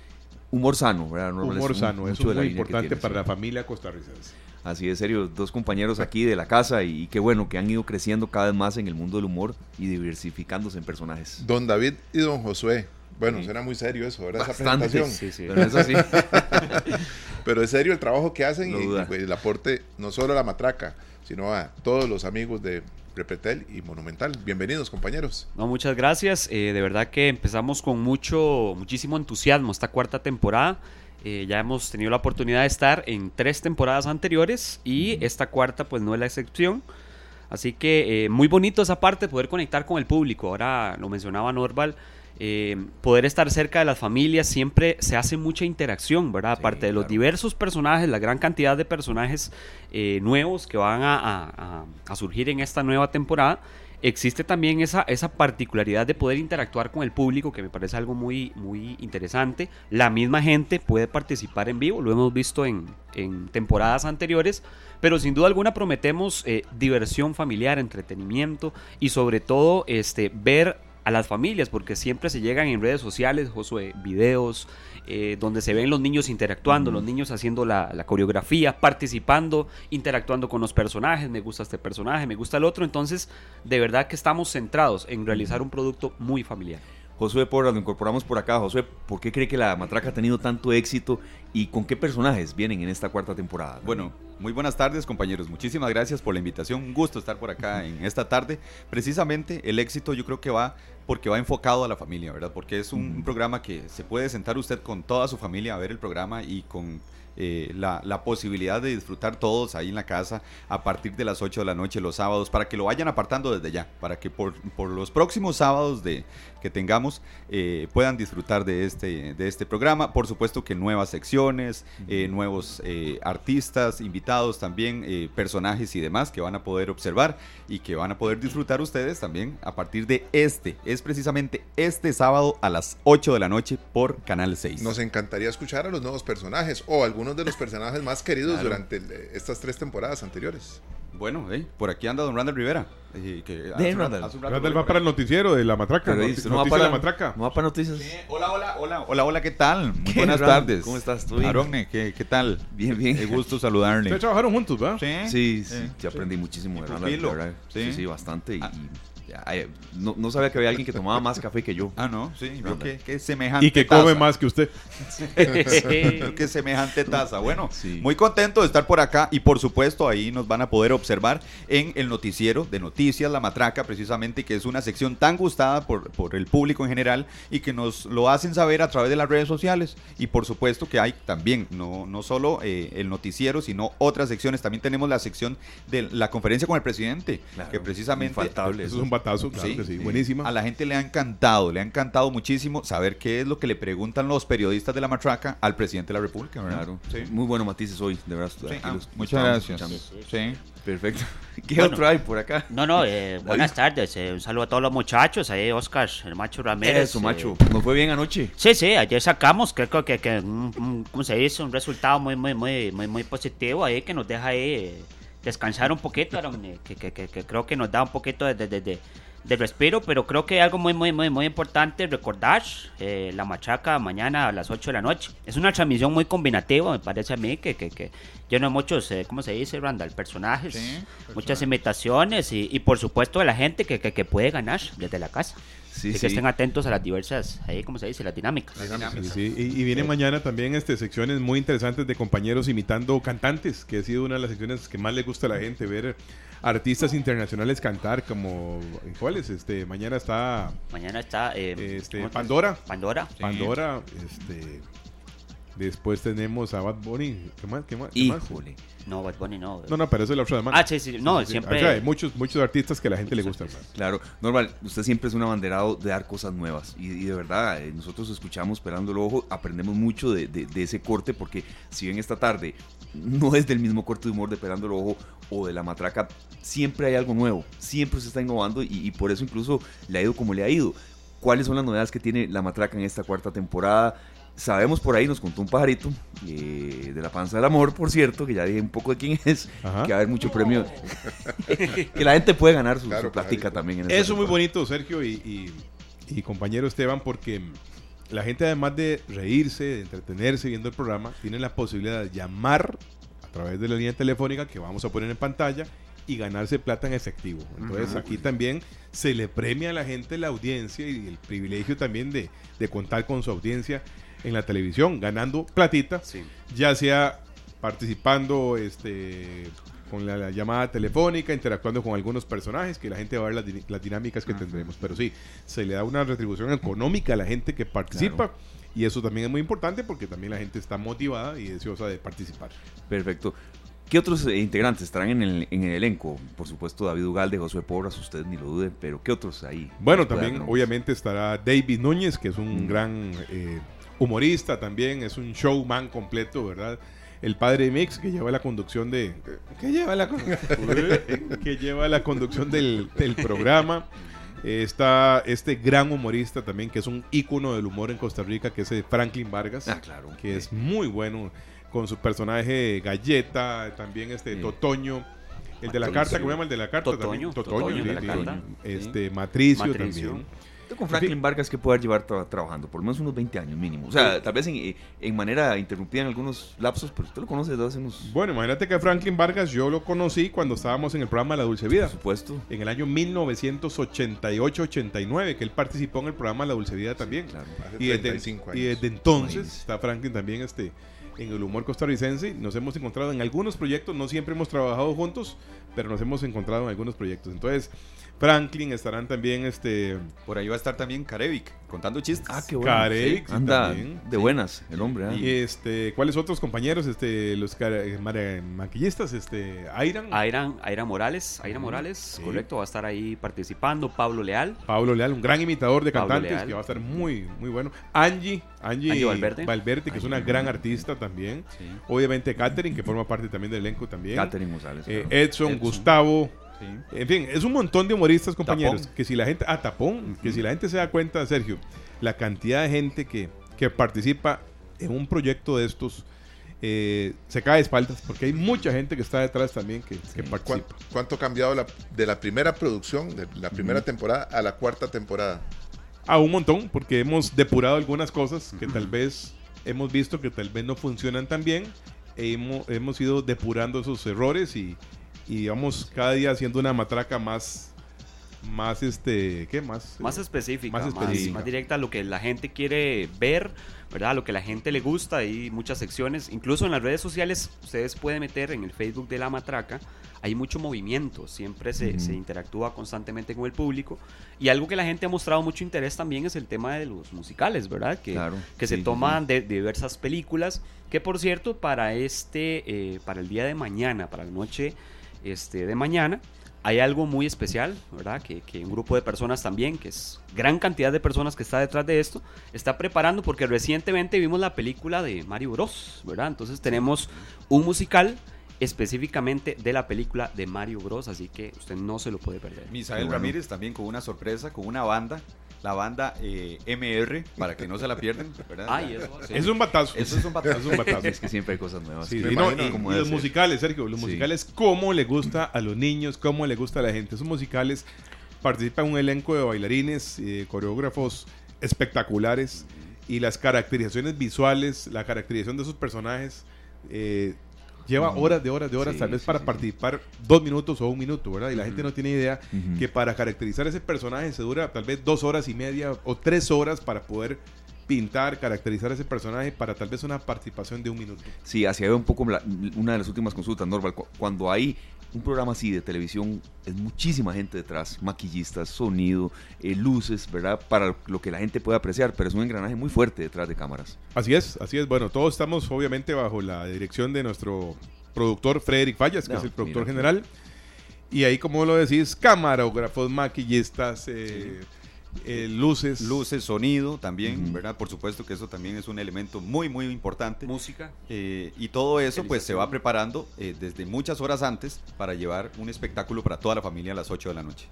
Humor sano, ¿verdad? Norval? Humor Es un- sano, eso mucho es muy importante tiene, para sí. la familia costarricense. Así es, serio, dos compañeros aquí de la casa y, qué bueno que han ido creciendo cada vez más en el mundo del humor y diversificándose en personajes. Don David y don Josué. Bueno, Sí. suena muy serio eso, ¿verdad? Esa Bastante, presentación. sí, sí, pero eso sí. [laughs] Pero es serio el trabajo que hacen No y, y, pues, el aporte no solo a la matraca, sino a todos los amigos de Repretel y Monumental. Bienvenidos, compañeros. No, muchas gracias. Eh, de verdad que empezamos con mucho, muchísimo entusiasmo esta cuarta temporada. Eh, ya hemos tenido la oportunidad de estar en tres temporadas anteriores y esta cuarta pues no es la excepción. Así que eh, muy bonito esa parte, poder conectar con el público. Ahora lo mencionaba Norval, eh, poder estar cerca de las familias siempre se hace mucha interacción, ¿verdad? Sí, Aparte de los diversos personajes, la gran cantidad de personajes eh, nuevos que van a- a surgir en esta nueva temporada, existe también esa, esa particularidad de poder interactuar con el público, que me parece algo muy, muy interesante. La misma gente puede participar en vivo, lo hemos visto en, temporadas anteriores, pero sin duda alguna prometemos eh, diversión familiar, entretenimiento y sobre todo este, ver a las familias, porque siempre se llegan en redes sociales, videos, eh, donde se ven los niños interactuando, los niños haciendo la, la coreografía, participando, interactuando con los personajes, me gusta este personaje, me gusta el otro, entonces de verdad que estamos centrados en realizar un producto muy familiar. Josué Porras, lo incorporamos por acá. Josué, ¿por qué cree que la matraca ha tenido tanto éxito y con qué personajes vienen en esta cuarta temporada? Bueno, muy buenas tardes compañeros, muchísimas gracias por la invitación, un gusto estar por acá en esta tarde. Precisamente el éxito yo creo que va porque va enfocado a la familia, ¿verdad? Porque es un, un programa que se puede sentar usted con toda su familia a ver el programa y con eh, la, la posibilidad de disfrutar todos ahí en la casa a partir de las 8 de la noche los sábados, para que lo vayan apartando desde ya, para que por, por los próximos sábados de, que tengamos eh, puedan disfrutar de este, de este programa. Por supuesto que nuevas secciones, eh, nuevos artistas, invitados también, personajes y demás que van a poder observar y que van a poder disfrutar ustedes también a partir de este. Es precisamente este sábado a las 8 de la noche por Canal 6. Nos encantaría escuchar a los nuevos personajes o algunos de los personajes más queridos Claro. durante el- estas tres temporadas anteriores. Bueno, eh, por aquí anda don Randall Rivera. eh, que hace De un- Randall. hace un rato Randall va para el noticiero de la matraca. Pero noti- dice, no va para la matraca. No va para noticias. Hola, hola, hola, hola, hola, ¿qué tal? Muy ¿Qué, buenas Randall? tardes. ¿Cómo estás? ¿Todo bien? Aarón, ¿qué, ¿qué tal? Bien, bien. Qué gusto saludarle. Ustedes trabajaron juntos, ¿verdad? Sí, Sí, sí, aprendí muchísimo de Randall. Sí, sí. sí, bastante. Y, Ah. y, ay, no, no sabía que había alguien que tomaba más café que yo. Ah, no, sí, Randall. que, que semejante Y que come más que usted. [laughs] Veo que semejante taza. Bueno, Sí. muy contento de estar por acá y por supuesto ahí nos van a poder observar en el noticiero de Noticias La Matraca, precisamente que es una sección tan gustada por, por el público en general y que nos lo hacen saber a través de las redes sociales. Y por supuesto que hay también, no, no solo eh, el noticiero, sino otras secciones. También tenemos la sección de la conferencia con el presidente, Claro, que precisamente... infaltable. Eso es un batazo, claro Sí, que sí. sí. Buenísima. A la gente le ha encantado, le ha encantado muchísimo saber qué es lo que le preguntan los periodistas de la matraca al presidente de la República, ¿verdad? Claro. Sí. Muy buenos matices hoy, de verdad. Ah, los- muchas gracias. Sí. Perfecto. [laughs] ¿Qué Bueno. otro hay por acá? No, no, eh, [laughs] buenas tardes. eh, un saludo a todos los muchachos. Ahí, Oscar, el macho Ramírez. Eso, eh, macho. ¿Nos fue bien anoche? Sí, sí, ayer sacamos, creo que, que un- un- ¿cómo se dice? Un resultado muy, muy, muy, muy, muy positivo ahí que nos deja ahí eh, descansar un poquito, Aaron, que, que, que, que creo que nos da un poquito de, de, de- de- de respiro, pero creo que algo muy, muy, muy, muy importante recordar, eh, la machaca mañana a las 8 de la noche. Es una transmisión muy combinativa, me parece a mí, que, que, que lleno de muchos, eh, ¿cómo se dice, Randall? Personajes, Sí, muchas imitaciones y, y por supuesto de la gente que, que puede ganar desde la casa. Sí, Así sí. que estén atentos a las diversas, ahí, ¿cómo se dice? Las dinámicas. Sí, sí. Y, y viene mañana también este, secciones muy interesantes de compañeros imitando cantantes, que ha sido una de las secciones que más le gusta a la gente, ver artistas internacionales cantar como... ¿Cuáles? Este, mañana está Mañana está eh, este, ¿cómo te- Pandora. Pandora. Pandora, este... Después tenemos a Bad Bunny. ¿Qué más? ¿Qué más? ¿Qué más? Híjole. No, Bad Bunny no. No, no, pero eso es la otra semana. Ah, sí, sí, no, siempre- hay muchos, muchos artistas que a la gente le gustan. Claro, normal, usted siempre es un abanderado de dar cosas nuevas y, y de verdad, eh, nosotros escuchamos Pelando el Ojo, aprendemos mucho de, de- de ese corte porque si bien esta tarde no es del mismo corte de humor de Pelando el Ojo o de La Matraca, siempre hay algo nuevo, siempre se está innovando y, y por eso incluso le ha ido como le ha ido. ¿Cuáles son las novedades que tiene La Matraca en esta cuarta temporada? Sabemos por ahí, nos contó un pajarito eh, de la panza del amor, por cierto, que ya dije un poco de quién es, Ajá. que va a haber mucho premio, [laughs] que la gente puede ganar su, Claro, su platica pajarito. también. En Eso es muy bonito, Sergio y, y- y compañero Esteban, porque la gente además de reírse, de entretenerse viendo el programa, tiene la posibilidad de llamar a través de la línea telefónica que vamos a poner en pantalla y ganarse plata en efectivo. Entonces aquí también se le premia a la gente la audiencia y el privilegio también de, de contar con su audiencia en la televisión, ganando platita, ya sea participando este, con la, la llamada telefónica, interactuando con algunos personajes, que la gente va a ver las, di- las dinámicas que tendremos. Pero sí, se le da una retribución económica a la gente que participa. Y eso también es muy importante porque también la gente está motivada y deseosa de participar. Perfecto. ¿Qué otros eh, integrantes estarán en el, en el elenco? Por supuesto, David Ugalde, Josué Porras, usted ni lo dude, pero ¿qué otros ahí? Bueno, también obviamente estará David Núñez, que es un gran eh, humorista también, es un showman completo, ¿verdad? El padre Mix, que lleva la conducción de... que lleva la, [laughs] que lleva la conducción del, del programa. Está este gran humorista también, que es un ícono del humor en Costa Rica, que es eh, Franklin Vargas. Ah, claro. Que es muy bueno con su personaje Galleta, también este Totoño. El de la carta, sí. ¿cómo se llama el de la carta? Totoño, también. Totoño, Totoño, sí, de la sí, carta, sí. sí. Este, Matricio, Matricio. también. Con Franklin Vargas que puede llevar tra- trabajando por lo menos unos 20 años mínimo. O sea, tal vez en, en manera interrumpida en algunos lapsos, pero usted lo conoce desde hace unos... Bueno, imagínate que Franklin Vargas yo lo conocí cuando estábamos en el programa La Dulce Vida. Por supuesto. En el año 1988-89, que él participó en el programa La Dulce Vida también. Hace Y, desde, 35 y años. desde entonces está Franklin también este, en el humor costarricense. Nos hemos encontrado en algunos proyectos, no siempre hemos trabajado juntos, pero nos hemos encontrado en algunos proyectos. Entonces, Franklin estarán también este Por ahí va a estar también Karevic contando chistes. Ah, qué bueno. Karevic, sí, Anda también. de buenas el hombre. ¿ah? Y este, ¿cuáles otros compañeros? Este, los eh, maquillistas, este, Airan. Airan, Airan Morales, Airan Morales, sí. correcto, va a estar ahí participando. Pablo Leal. Pablo Leal, un gran imitador de cantantes Leal. que va a estar muy, muy bueno. Angie, Angie, Angie Valverde. que es una gran artista también. Obviamente Catherine, que forma parte también del elenco también. Catherine González, Eh, claro. Edson, Edson. Gustavo. En fin, es un montón de humoristas, compañeros. Tapón. Que si la gente. Ah, tapón. Que si la gente se da cuenta, Sergio, la cantidad de gente que, que participa en un proyecto de estos. eh, se cae de espaldas porque hay mucha gente que está detrás también que, que participa. ¿Cuánto, cuánto ha cambiado la- de la primera producción, de la primera temporada a la cuarta temporada? A un montón, porque hemos depurado algunas cosas que tal vez hemos visto que tal vez no funcionan tan bien. E hemos, hemos ido depurando esos errores y, y vamos cada día haciendo una matraca más, más este, ¿qué más? Más Eh, específica, más más, específica. más directa a lo que la gente quiere ver, ¿verdad? Lo que la gente le gusta. Hay muchas secciones, incluso en las redes sociales, ustedes pueden meter en el Facebook de La Matraca. Hay mucho movimiento, siempre se, se interactúa constantemente con el público. Y algo que la gente ha mostrado mucho interés también es el tema de los musicales, ¿verdad? Que, Claro, que sí, se sí, toman de diversas películas. Que por cierto, para este, eh, para el día de mañana, para la noche este, de mañana, hay algo muy especial, ¿verdad? Que, que un grupo de personas también, que es gran cantidad de personas que está detrás de esto, está preparando porque recientemente vimos la película de Mario Bros, ¿verdad? Entonces tenemos un musical específicamente de la película de Mario Bros, así que usted no se lo puede perder. Misael bueno. Ramírez también con una sorpresa, con una banda, la banda eh, MR, para que no se la pierdan. ¿verdad? Ay, eso, sí. Es un batazo. Eso es un batazo. Es un batazo. Es que siempre hay cosas nuevas. Sí, y, no, los ser. musicales, Sergio, los musicales, cómo le gusta a los niños, cómo le gusta a la gente. Esos musicales participan un elenco de bailarines, eh, coreógrafos espectaculares y las caracterizaciones visuales, la caracterización de esos personajes. eh, Lleva horas de horas de horas, Sí, tal vez sí, para sí. participar dos minutos o un minuto, ¿verdad? Y la gente no tiene idea que para caracterizar ese personaje se dura tal vez dos horas y media o tres horas para poder pintar, caracterizar ese personaje para tal vez una participación de un minuto. Sí, hacia un poco la- una de las últimas consultas, Norval. Cu- Cuando hay un programa así de televisión, es muchísima gente detrás, maquillistas, sonido, eh, luces, ¿verdad? Para lo que la gente pueda apreciar, pero es un engranaje muy fuerte detrás de cámaras. Así es, así es. Bueno, todos estamos obviamente bajo la dirección de nuestro productor Frederick Fallas, que No, es el productor mira, general. Y ahí, como lo decís, camarógrafos, maquillistas, eh, eh, luces. Luces, sonido también, ¿verdad? Por supuesto que eso también es un elemento muy, muy importante. Música. Eh, y todo eso pues se va preparando eh, desde muchas horas antes para llevar un espectáculo para toda la familia a las 8 de la noche.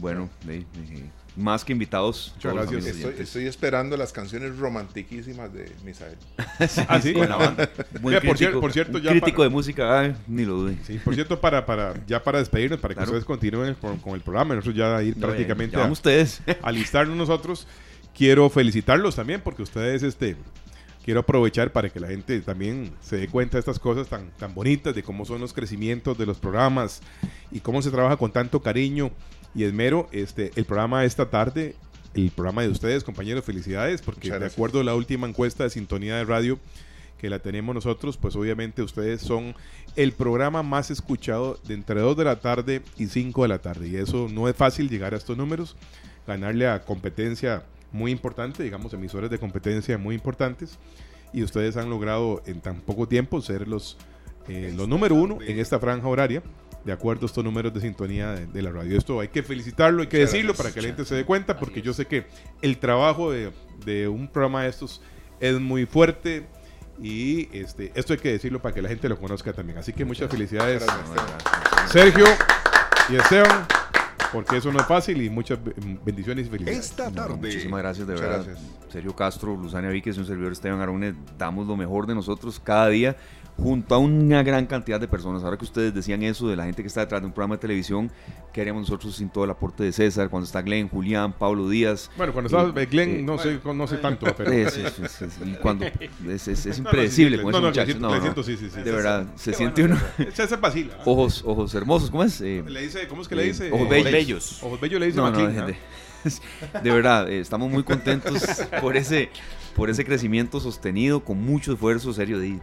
Bueno, de- de- más que invitados. Muchas gracias. Estoy, esperando las canciones romantiquísimas de Misael. [laughs] Ah, sí. Banda. Muy Mira, por, crítico, cier- por cierto, ya crítico para- de música, ay, ni lo dude. Sí, por cierto, para, para, ya para despedirnos, para que Claro. ustedes continúen con, con el programa, nosotros ya ir No, prácticamente ya a, ustedes. a alistarnos nosotros. Quiero felicitarlos también porque ustedes este, quiero aprovechar para que la gente también se dé cuenta de estas cosas tan, tan bonitas, de cómo son los crecimientos de los programas y cómo se trabaja con tanto cariño y esmero. Este, el programa de esta tarde, el programa de ustedes, compañeros, felicidades, porque de acuerdo a la última encuesta de sintonía de radio que la tenemos nosotros, pues obviamente ustedes son el programa más escuchado de entre 2 de la tarde y 5 de la tarde. Y eso no es fácil llegar a estos números, ganarle a competencia muy importante, digamos, emisores de competencia muy importantes. Y ustedes han logrado en tan poco tiempo ser los, eh, los número uno en esta franja horaria, de acuerdo a estos números de sintonía de, de la radio. Esto hay que felicitarlo, hay que Muchas decirlo gracias. para que la gente se dé cuenta, porque yo sé que el trabajo de, de un programa de estos es muy fuerte. Y este, esto hay que decirlo para que la gente lo conozca también. Así que muchas felicidades, Sergio y Esteban, porque eso no es fácil y muchas be- bendiciones y felicidades. Esta tarde. Muchísimas gracias, de Muchas verdad. gracias. Sergio Castro, Luzania Víquez y un servidor Esteban Arone, damos lo mejor de nosotros cada día junto a una gran cantidad de personas. Ahora que ustedes decían eso de la gente que está detrás de un programa de televisión, ¿qué haríamos nosotros sin todo el aporte de César? Cuando está Glenn, Julián, Pablo Díaz. Bueno, cuando Eh, estaba Glenn, eh, no sé, no sé tanto, pero. es, es- es- es- y cuando, es, es- es No, no, impredecible con no. Glencito, sí, sí, sí. De verdad, se siente uno. Es vacila. [laughs] ojos, ojos hermosos, ¿cómo es? Eh, Le dice, ¿Cómo es que le dice? Ojos Eh, bellos. Ojos bellos le dice no, no, McLean, dejen ¿ah? de, [laughs] de verdad, eh, estamos muy contentos por ese, por ese crecimiento sostenido, con mucho esfuerzo, serio. de-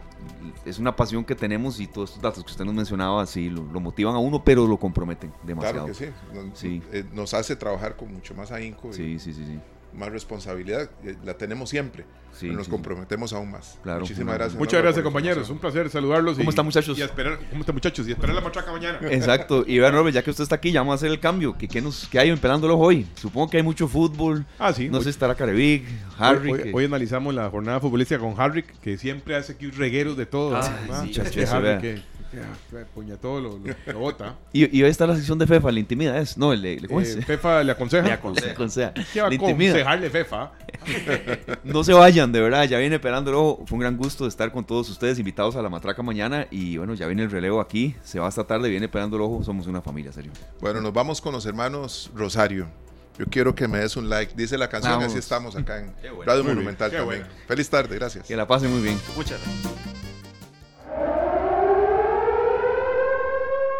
es una pasión que tenemos y todos estos datos que usted nos mencionaba, sí, lo, lo motivan a uno, pero lo comprometen demasiado. Claro que sí. Nos, Sí. eh, nos hace trabajar con mucho más ahínco y Sí, sí, sí, sí. Más responsabilidad. eh, La tenemos siempre. Sí, pero nos sí, comprometemos aún más. Claro. Muchísimas gracias. Muchas gracias, compañeros. Un placer saludarlos. ¿Cómo y- están, muchachos? Y a esperar, ¿Cómo están, muchachos? Y esperar la matraca mañana. [laughs] Exacto. Y vean, Robert, ya que usted está aquí, ya vamos a hacer el cambio. ¿Qué, qué, nos, qué hay en Pelándolos hoy? Supongo que hay mucho fútbol. Ah, sí. No Hoy- sé, estará Carevic, Harry. Hoy, que- hoy analizamos la jornada futbolística con Harrick, que siempre hace aquí un reguero de todo. Ah, ¿verdad? sí, que, puña todo lo, lo- lo bota. [laughs] Y, y hoy está la sección de FEFA, la intimida es. No, el, de- ¿cómo es? Eh, Fefa le aconseja. Le aconseja. Con sea, [laughs] ¿Qué va intimida. aconsejarle Fefa? [laughs] No se vayan, de verdad, ya viene esperando luego. Fue un gran gusto de estar con todos ustedes, invitados a la matraca mañana. Y bueno, ya viene el relevo aquí, se va esta tarde, viene esperando el ojo. Somos una familia, serio. Bueno, nos vamos con los hermanos Rosario. Yo quiero que me des un like. Dice la canción, Vamos. así estamos acá en bueno. Radio Monumental qué también. bueno. Feliz tarde, gracias. Que la pasen muy bien. Muchas gracias.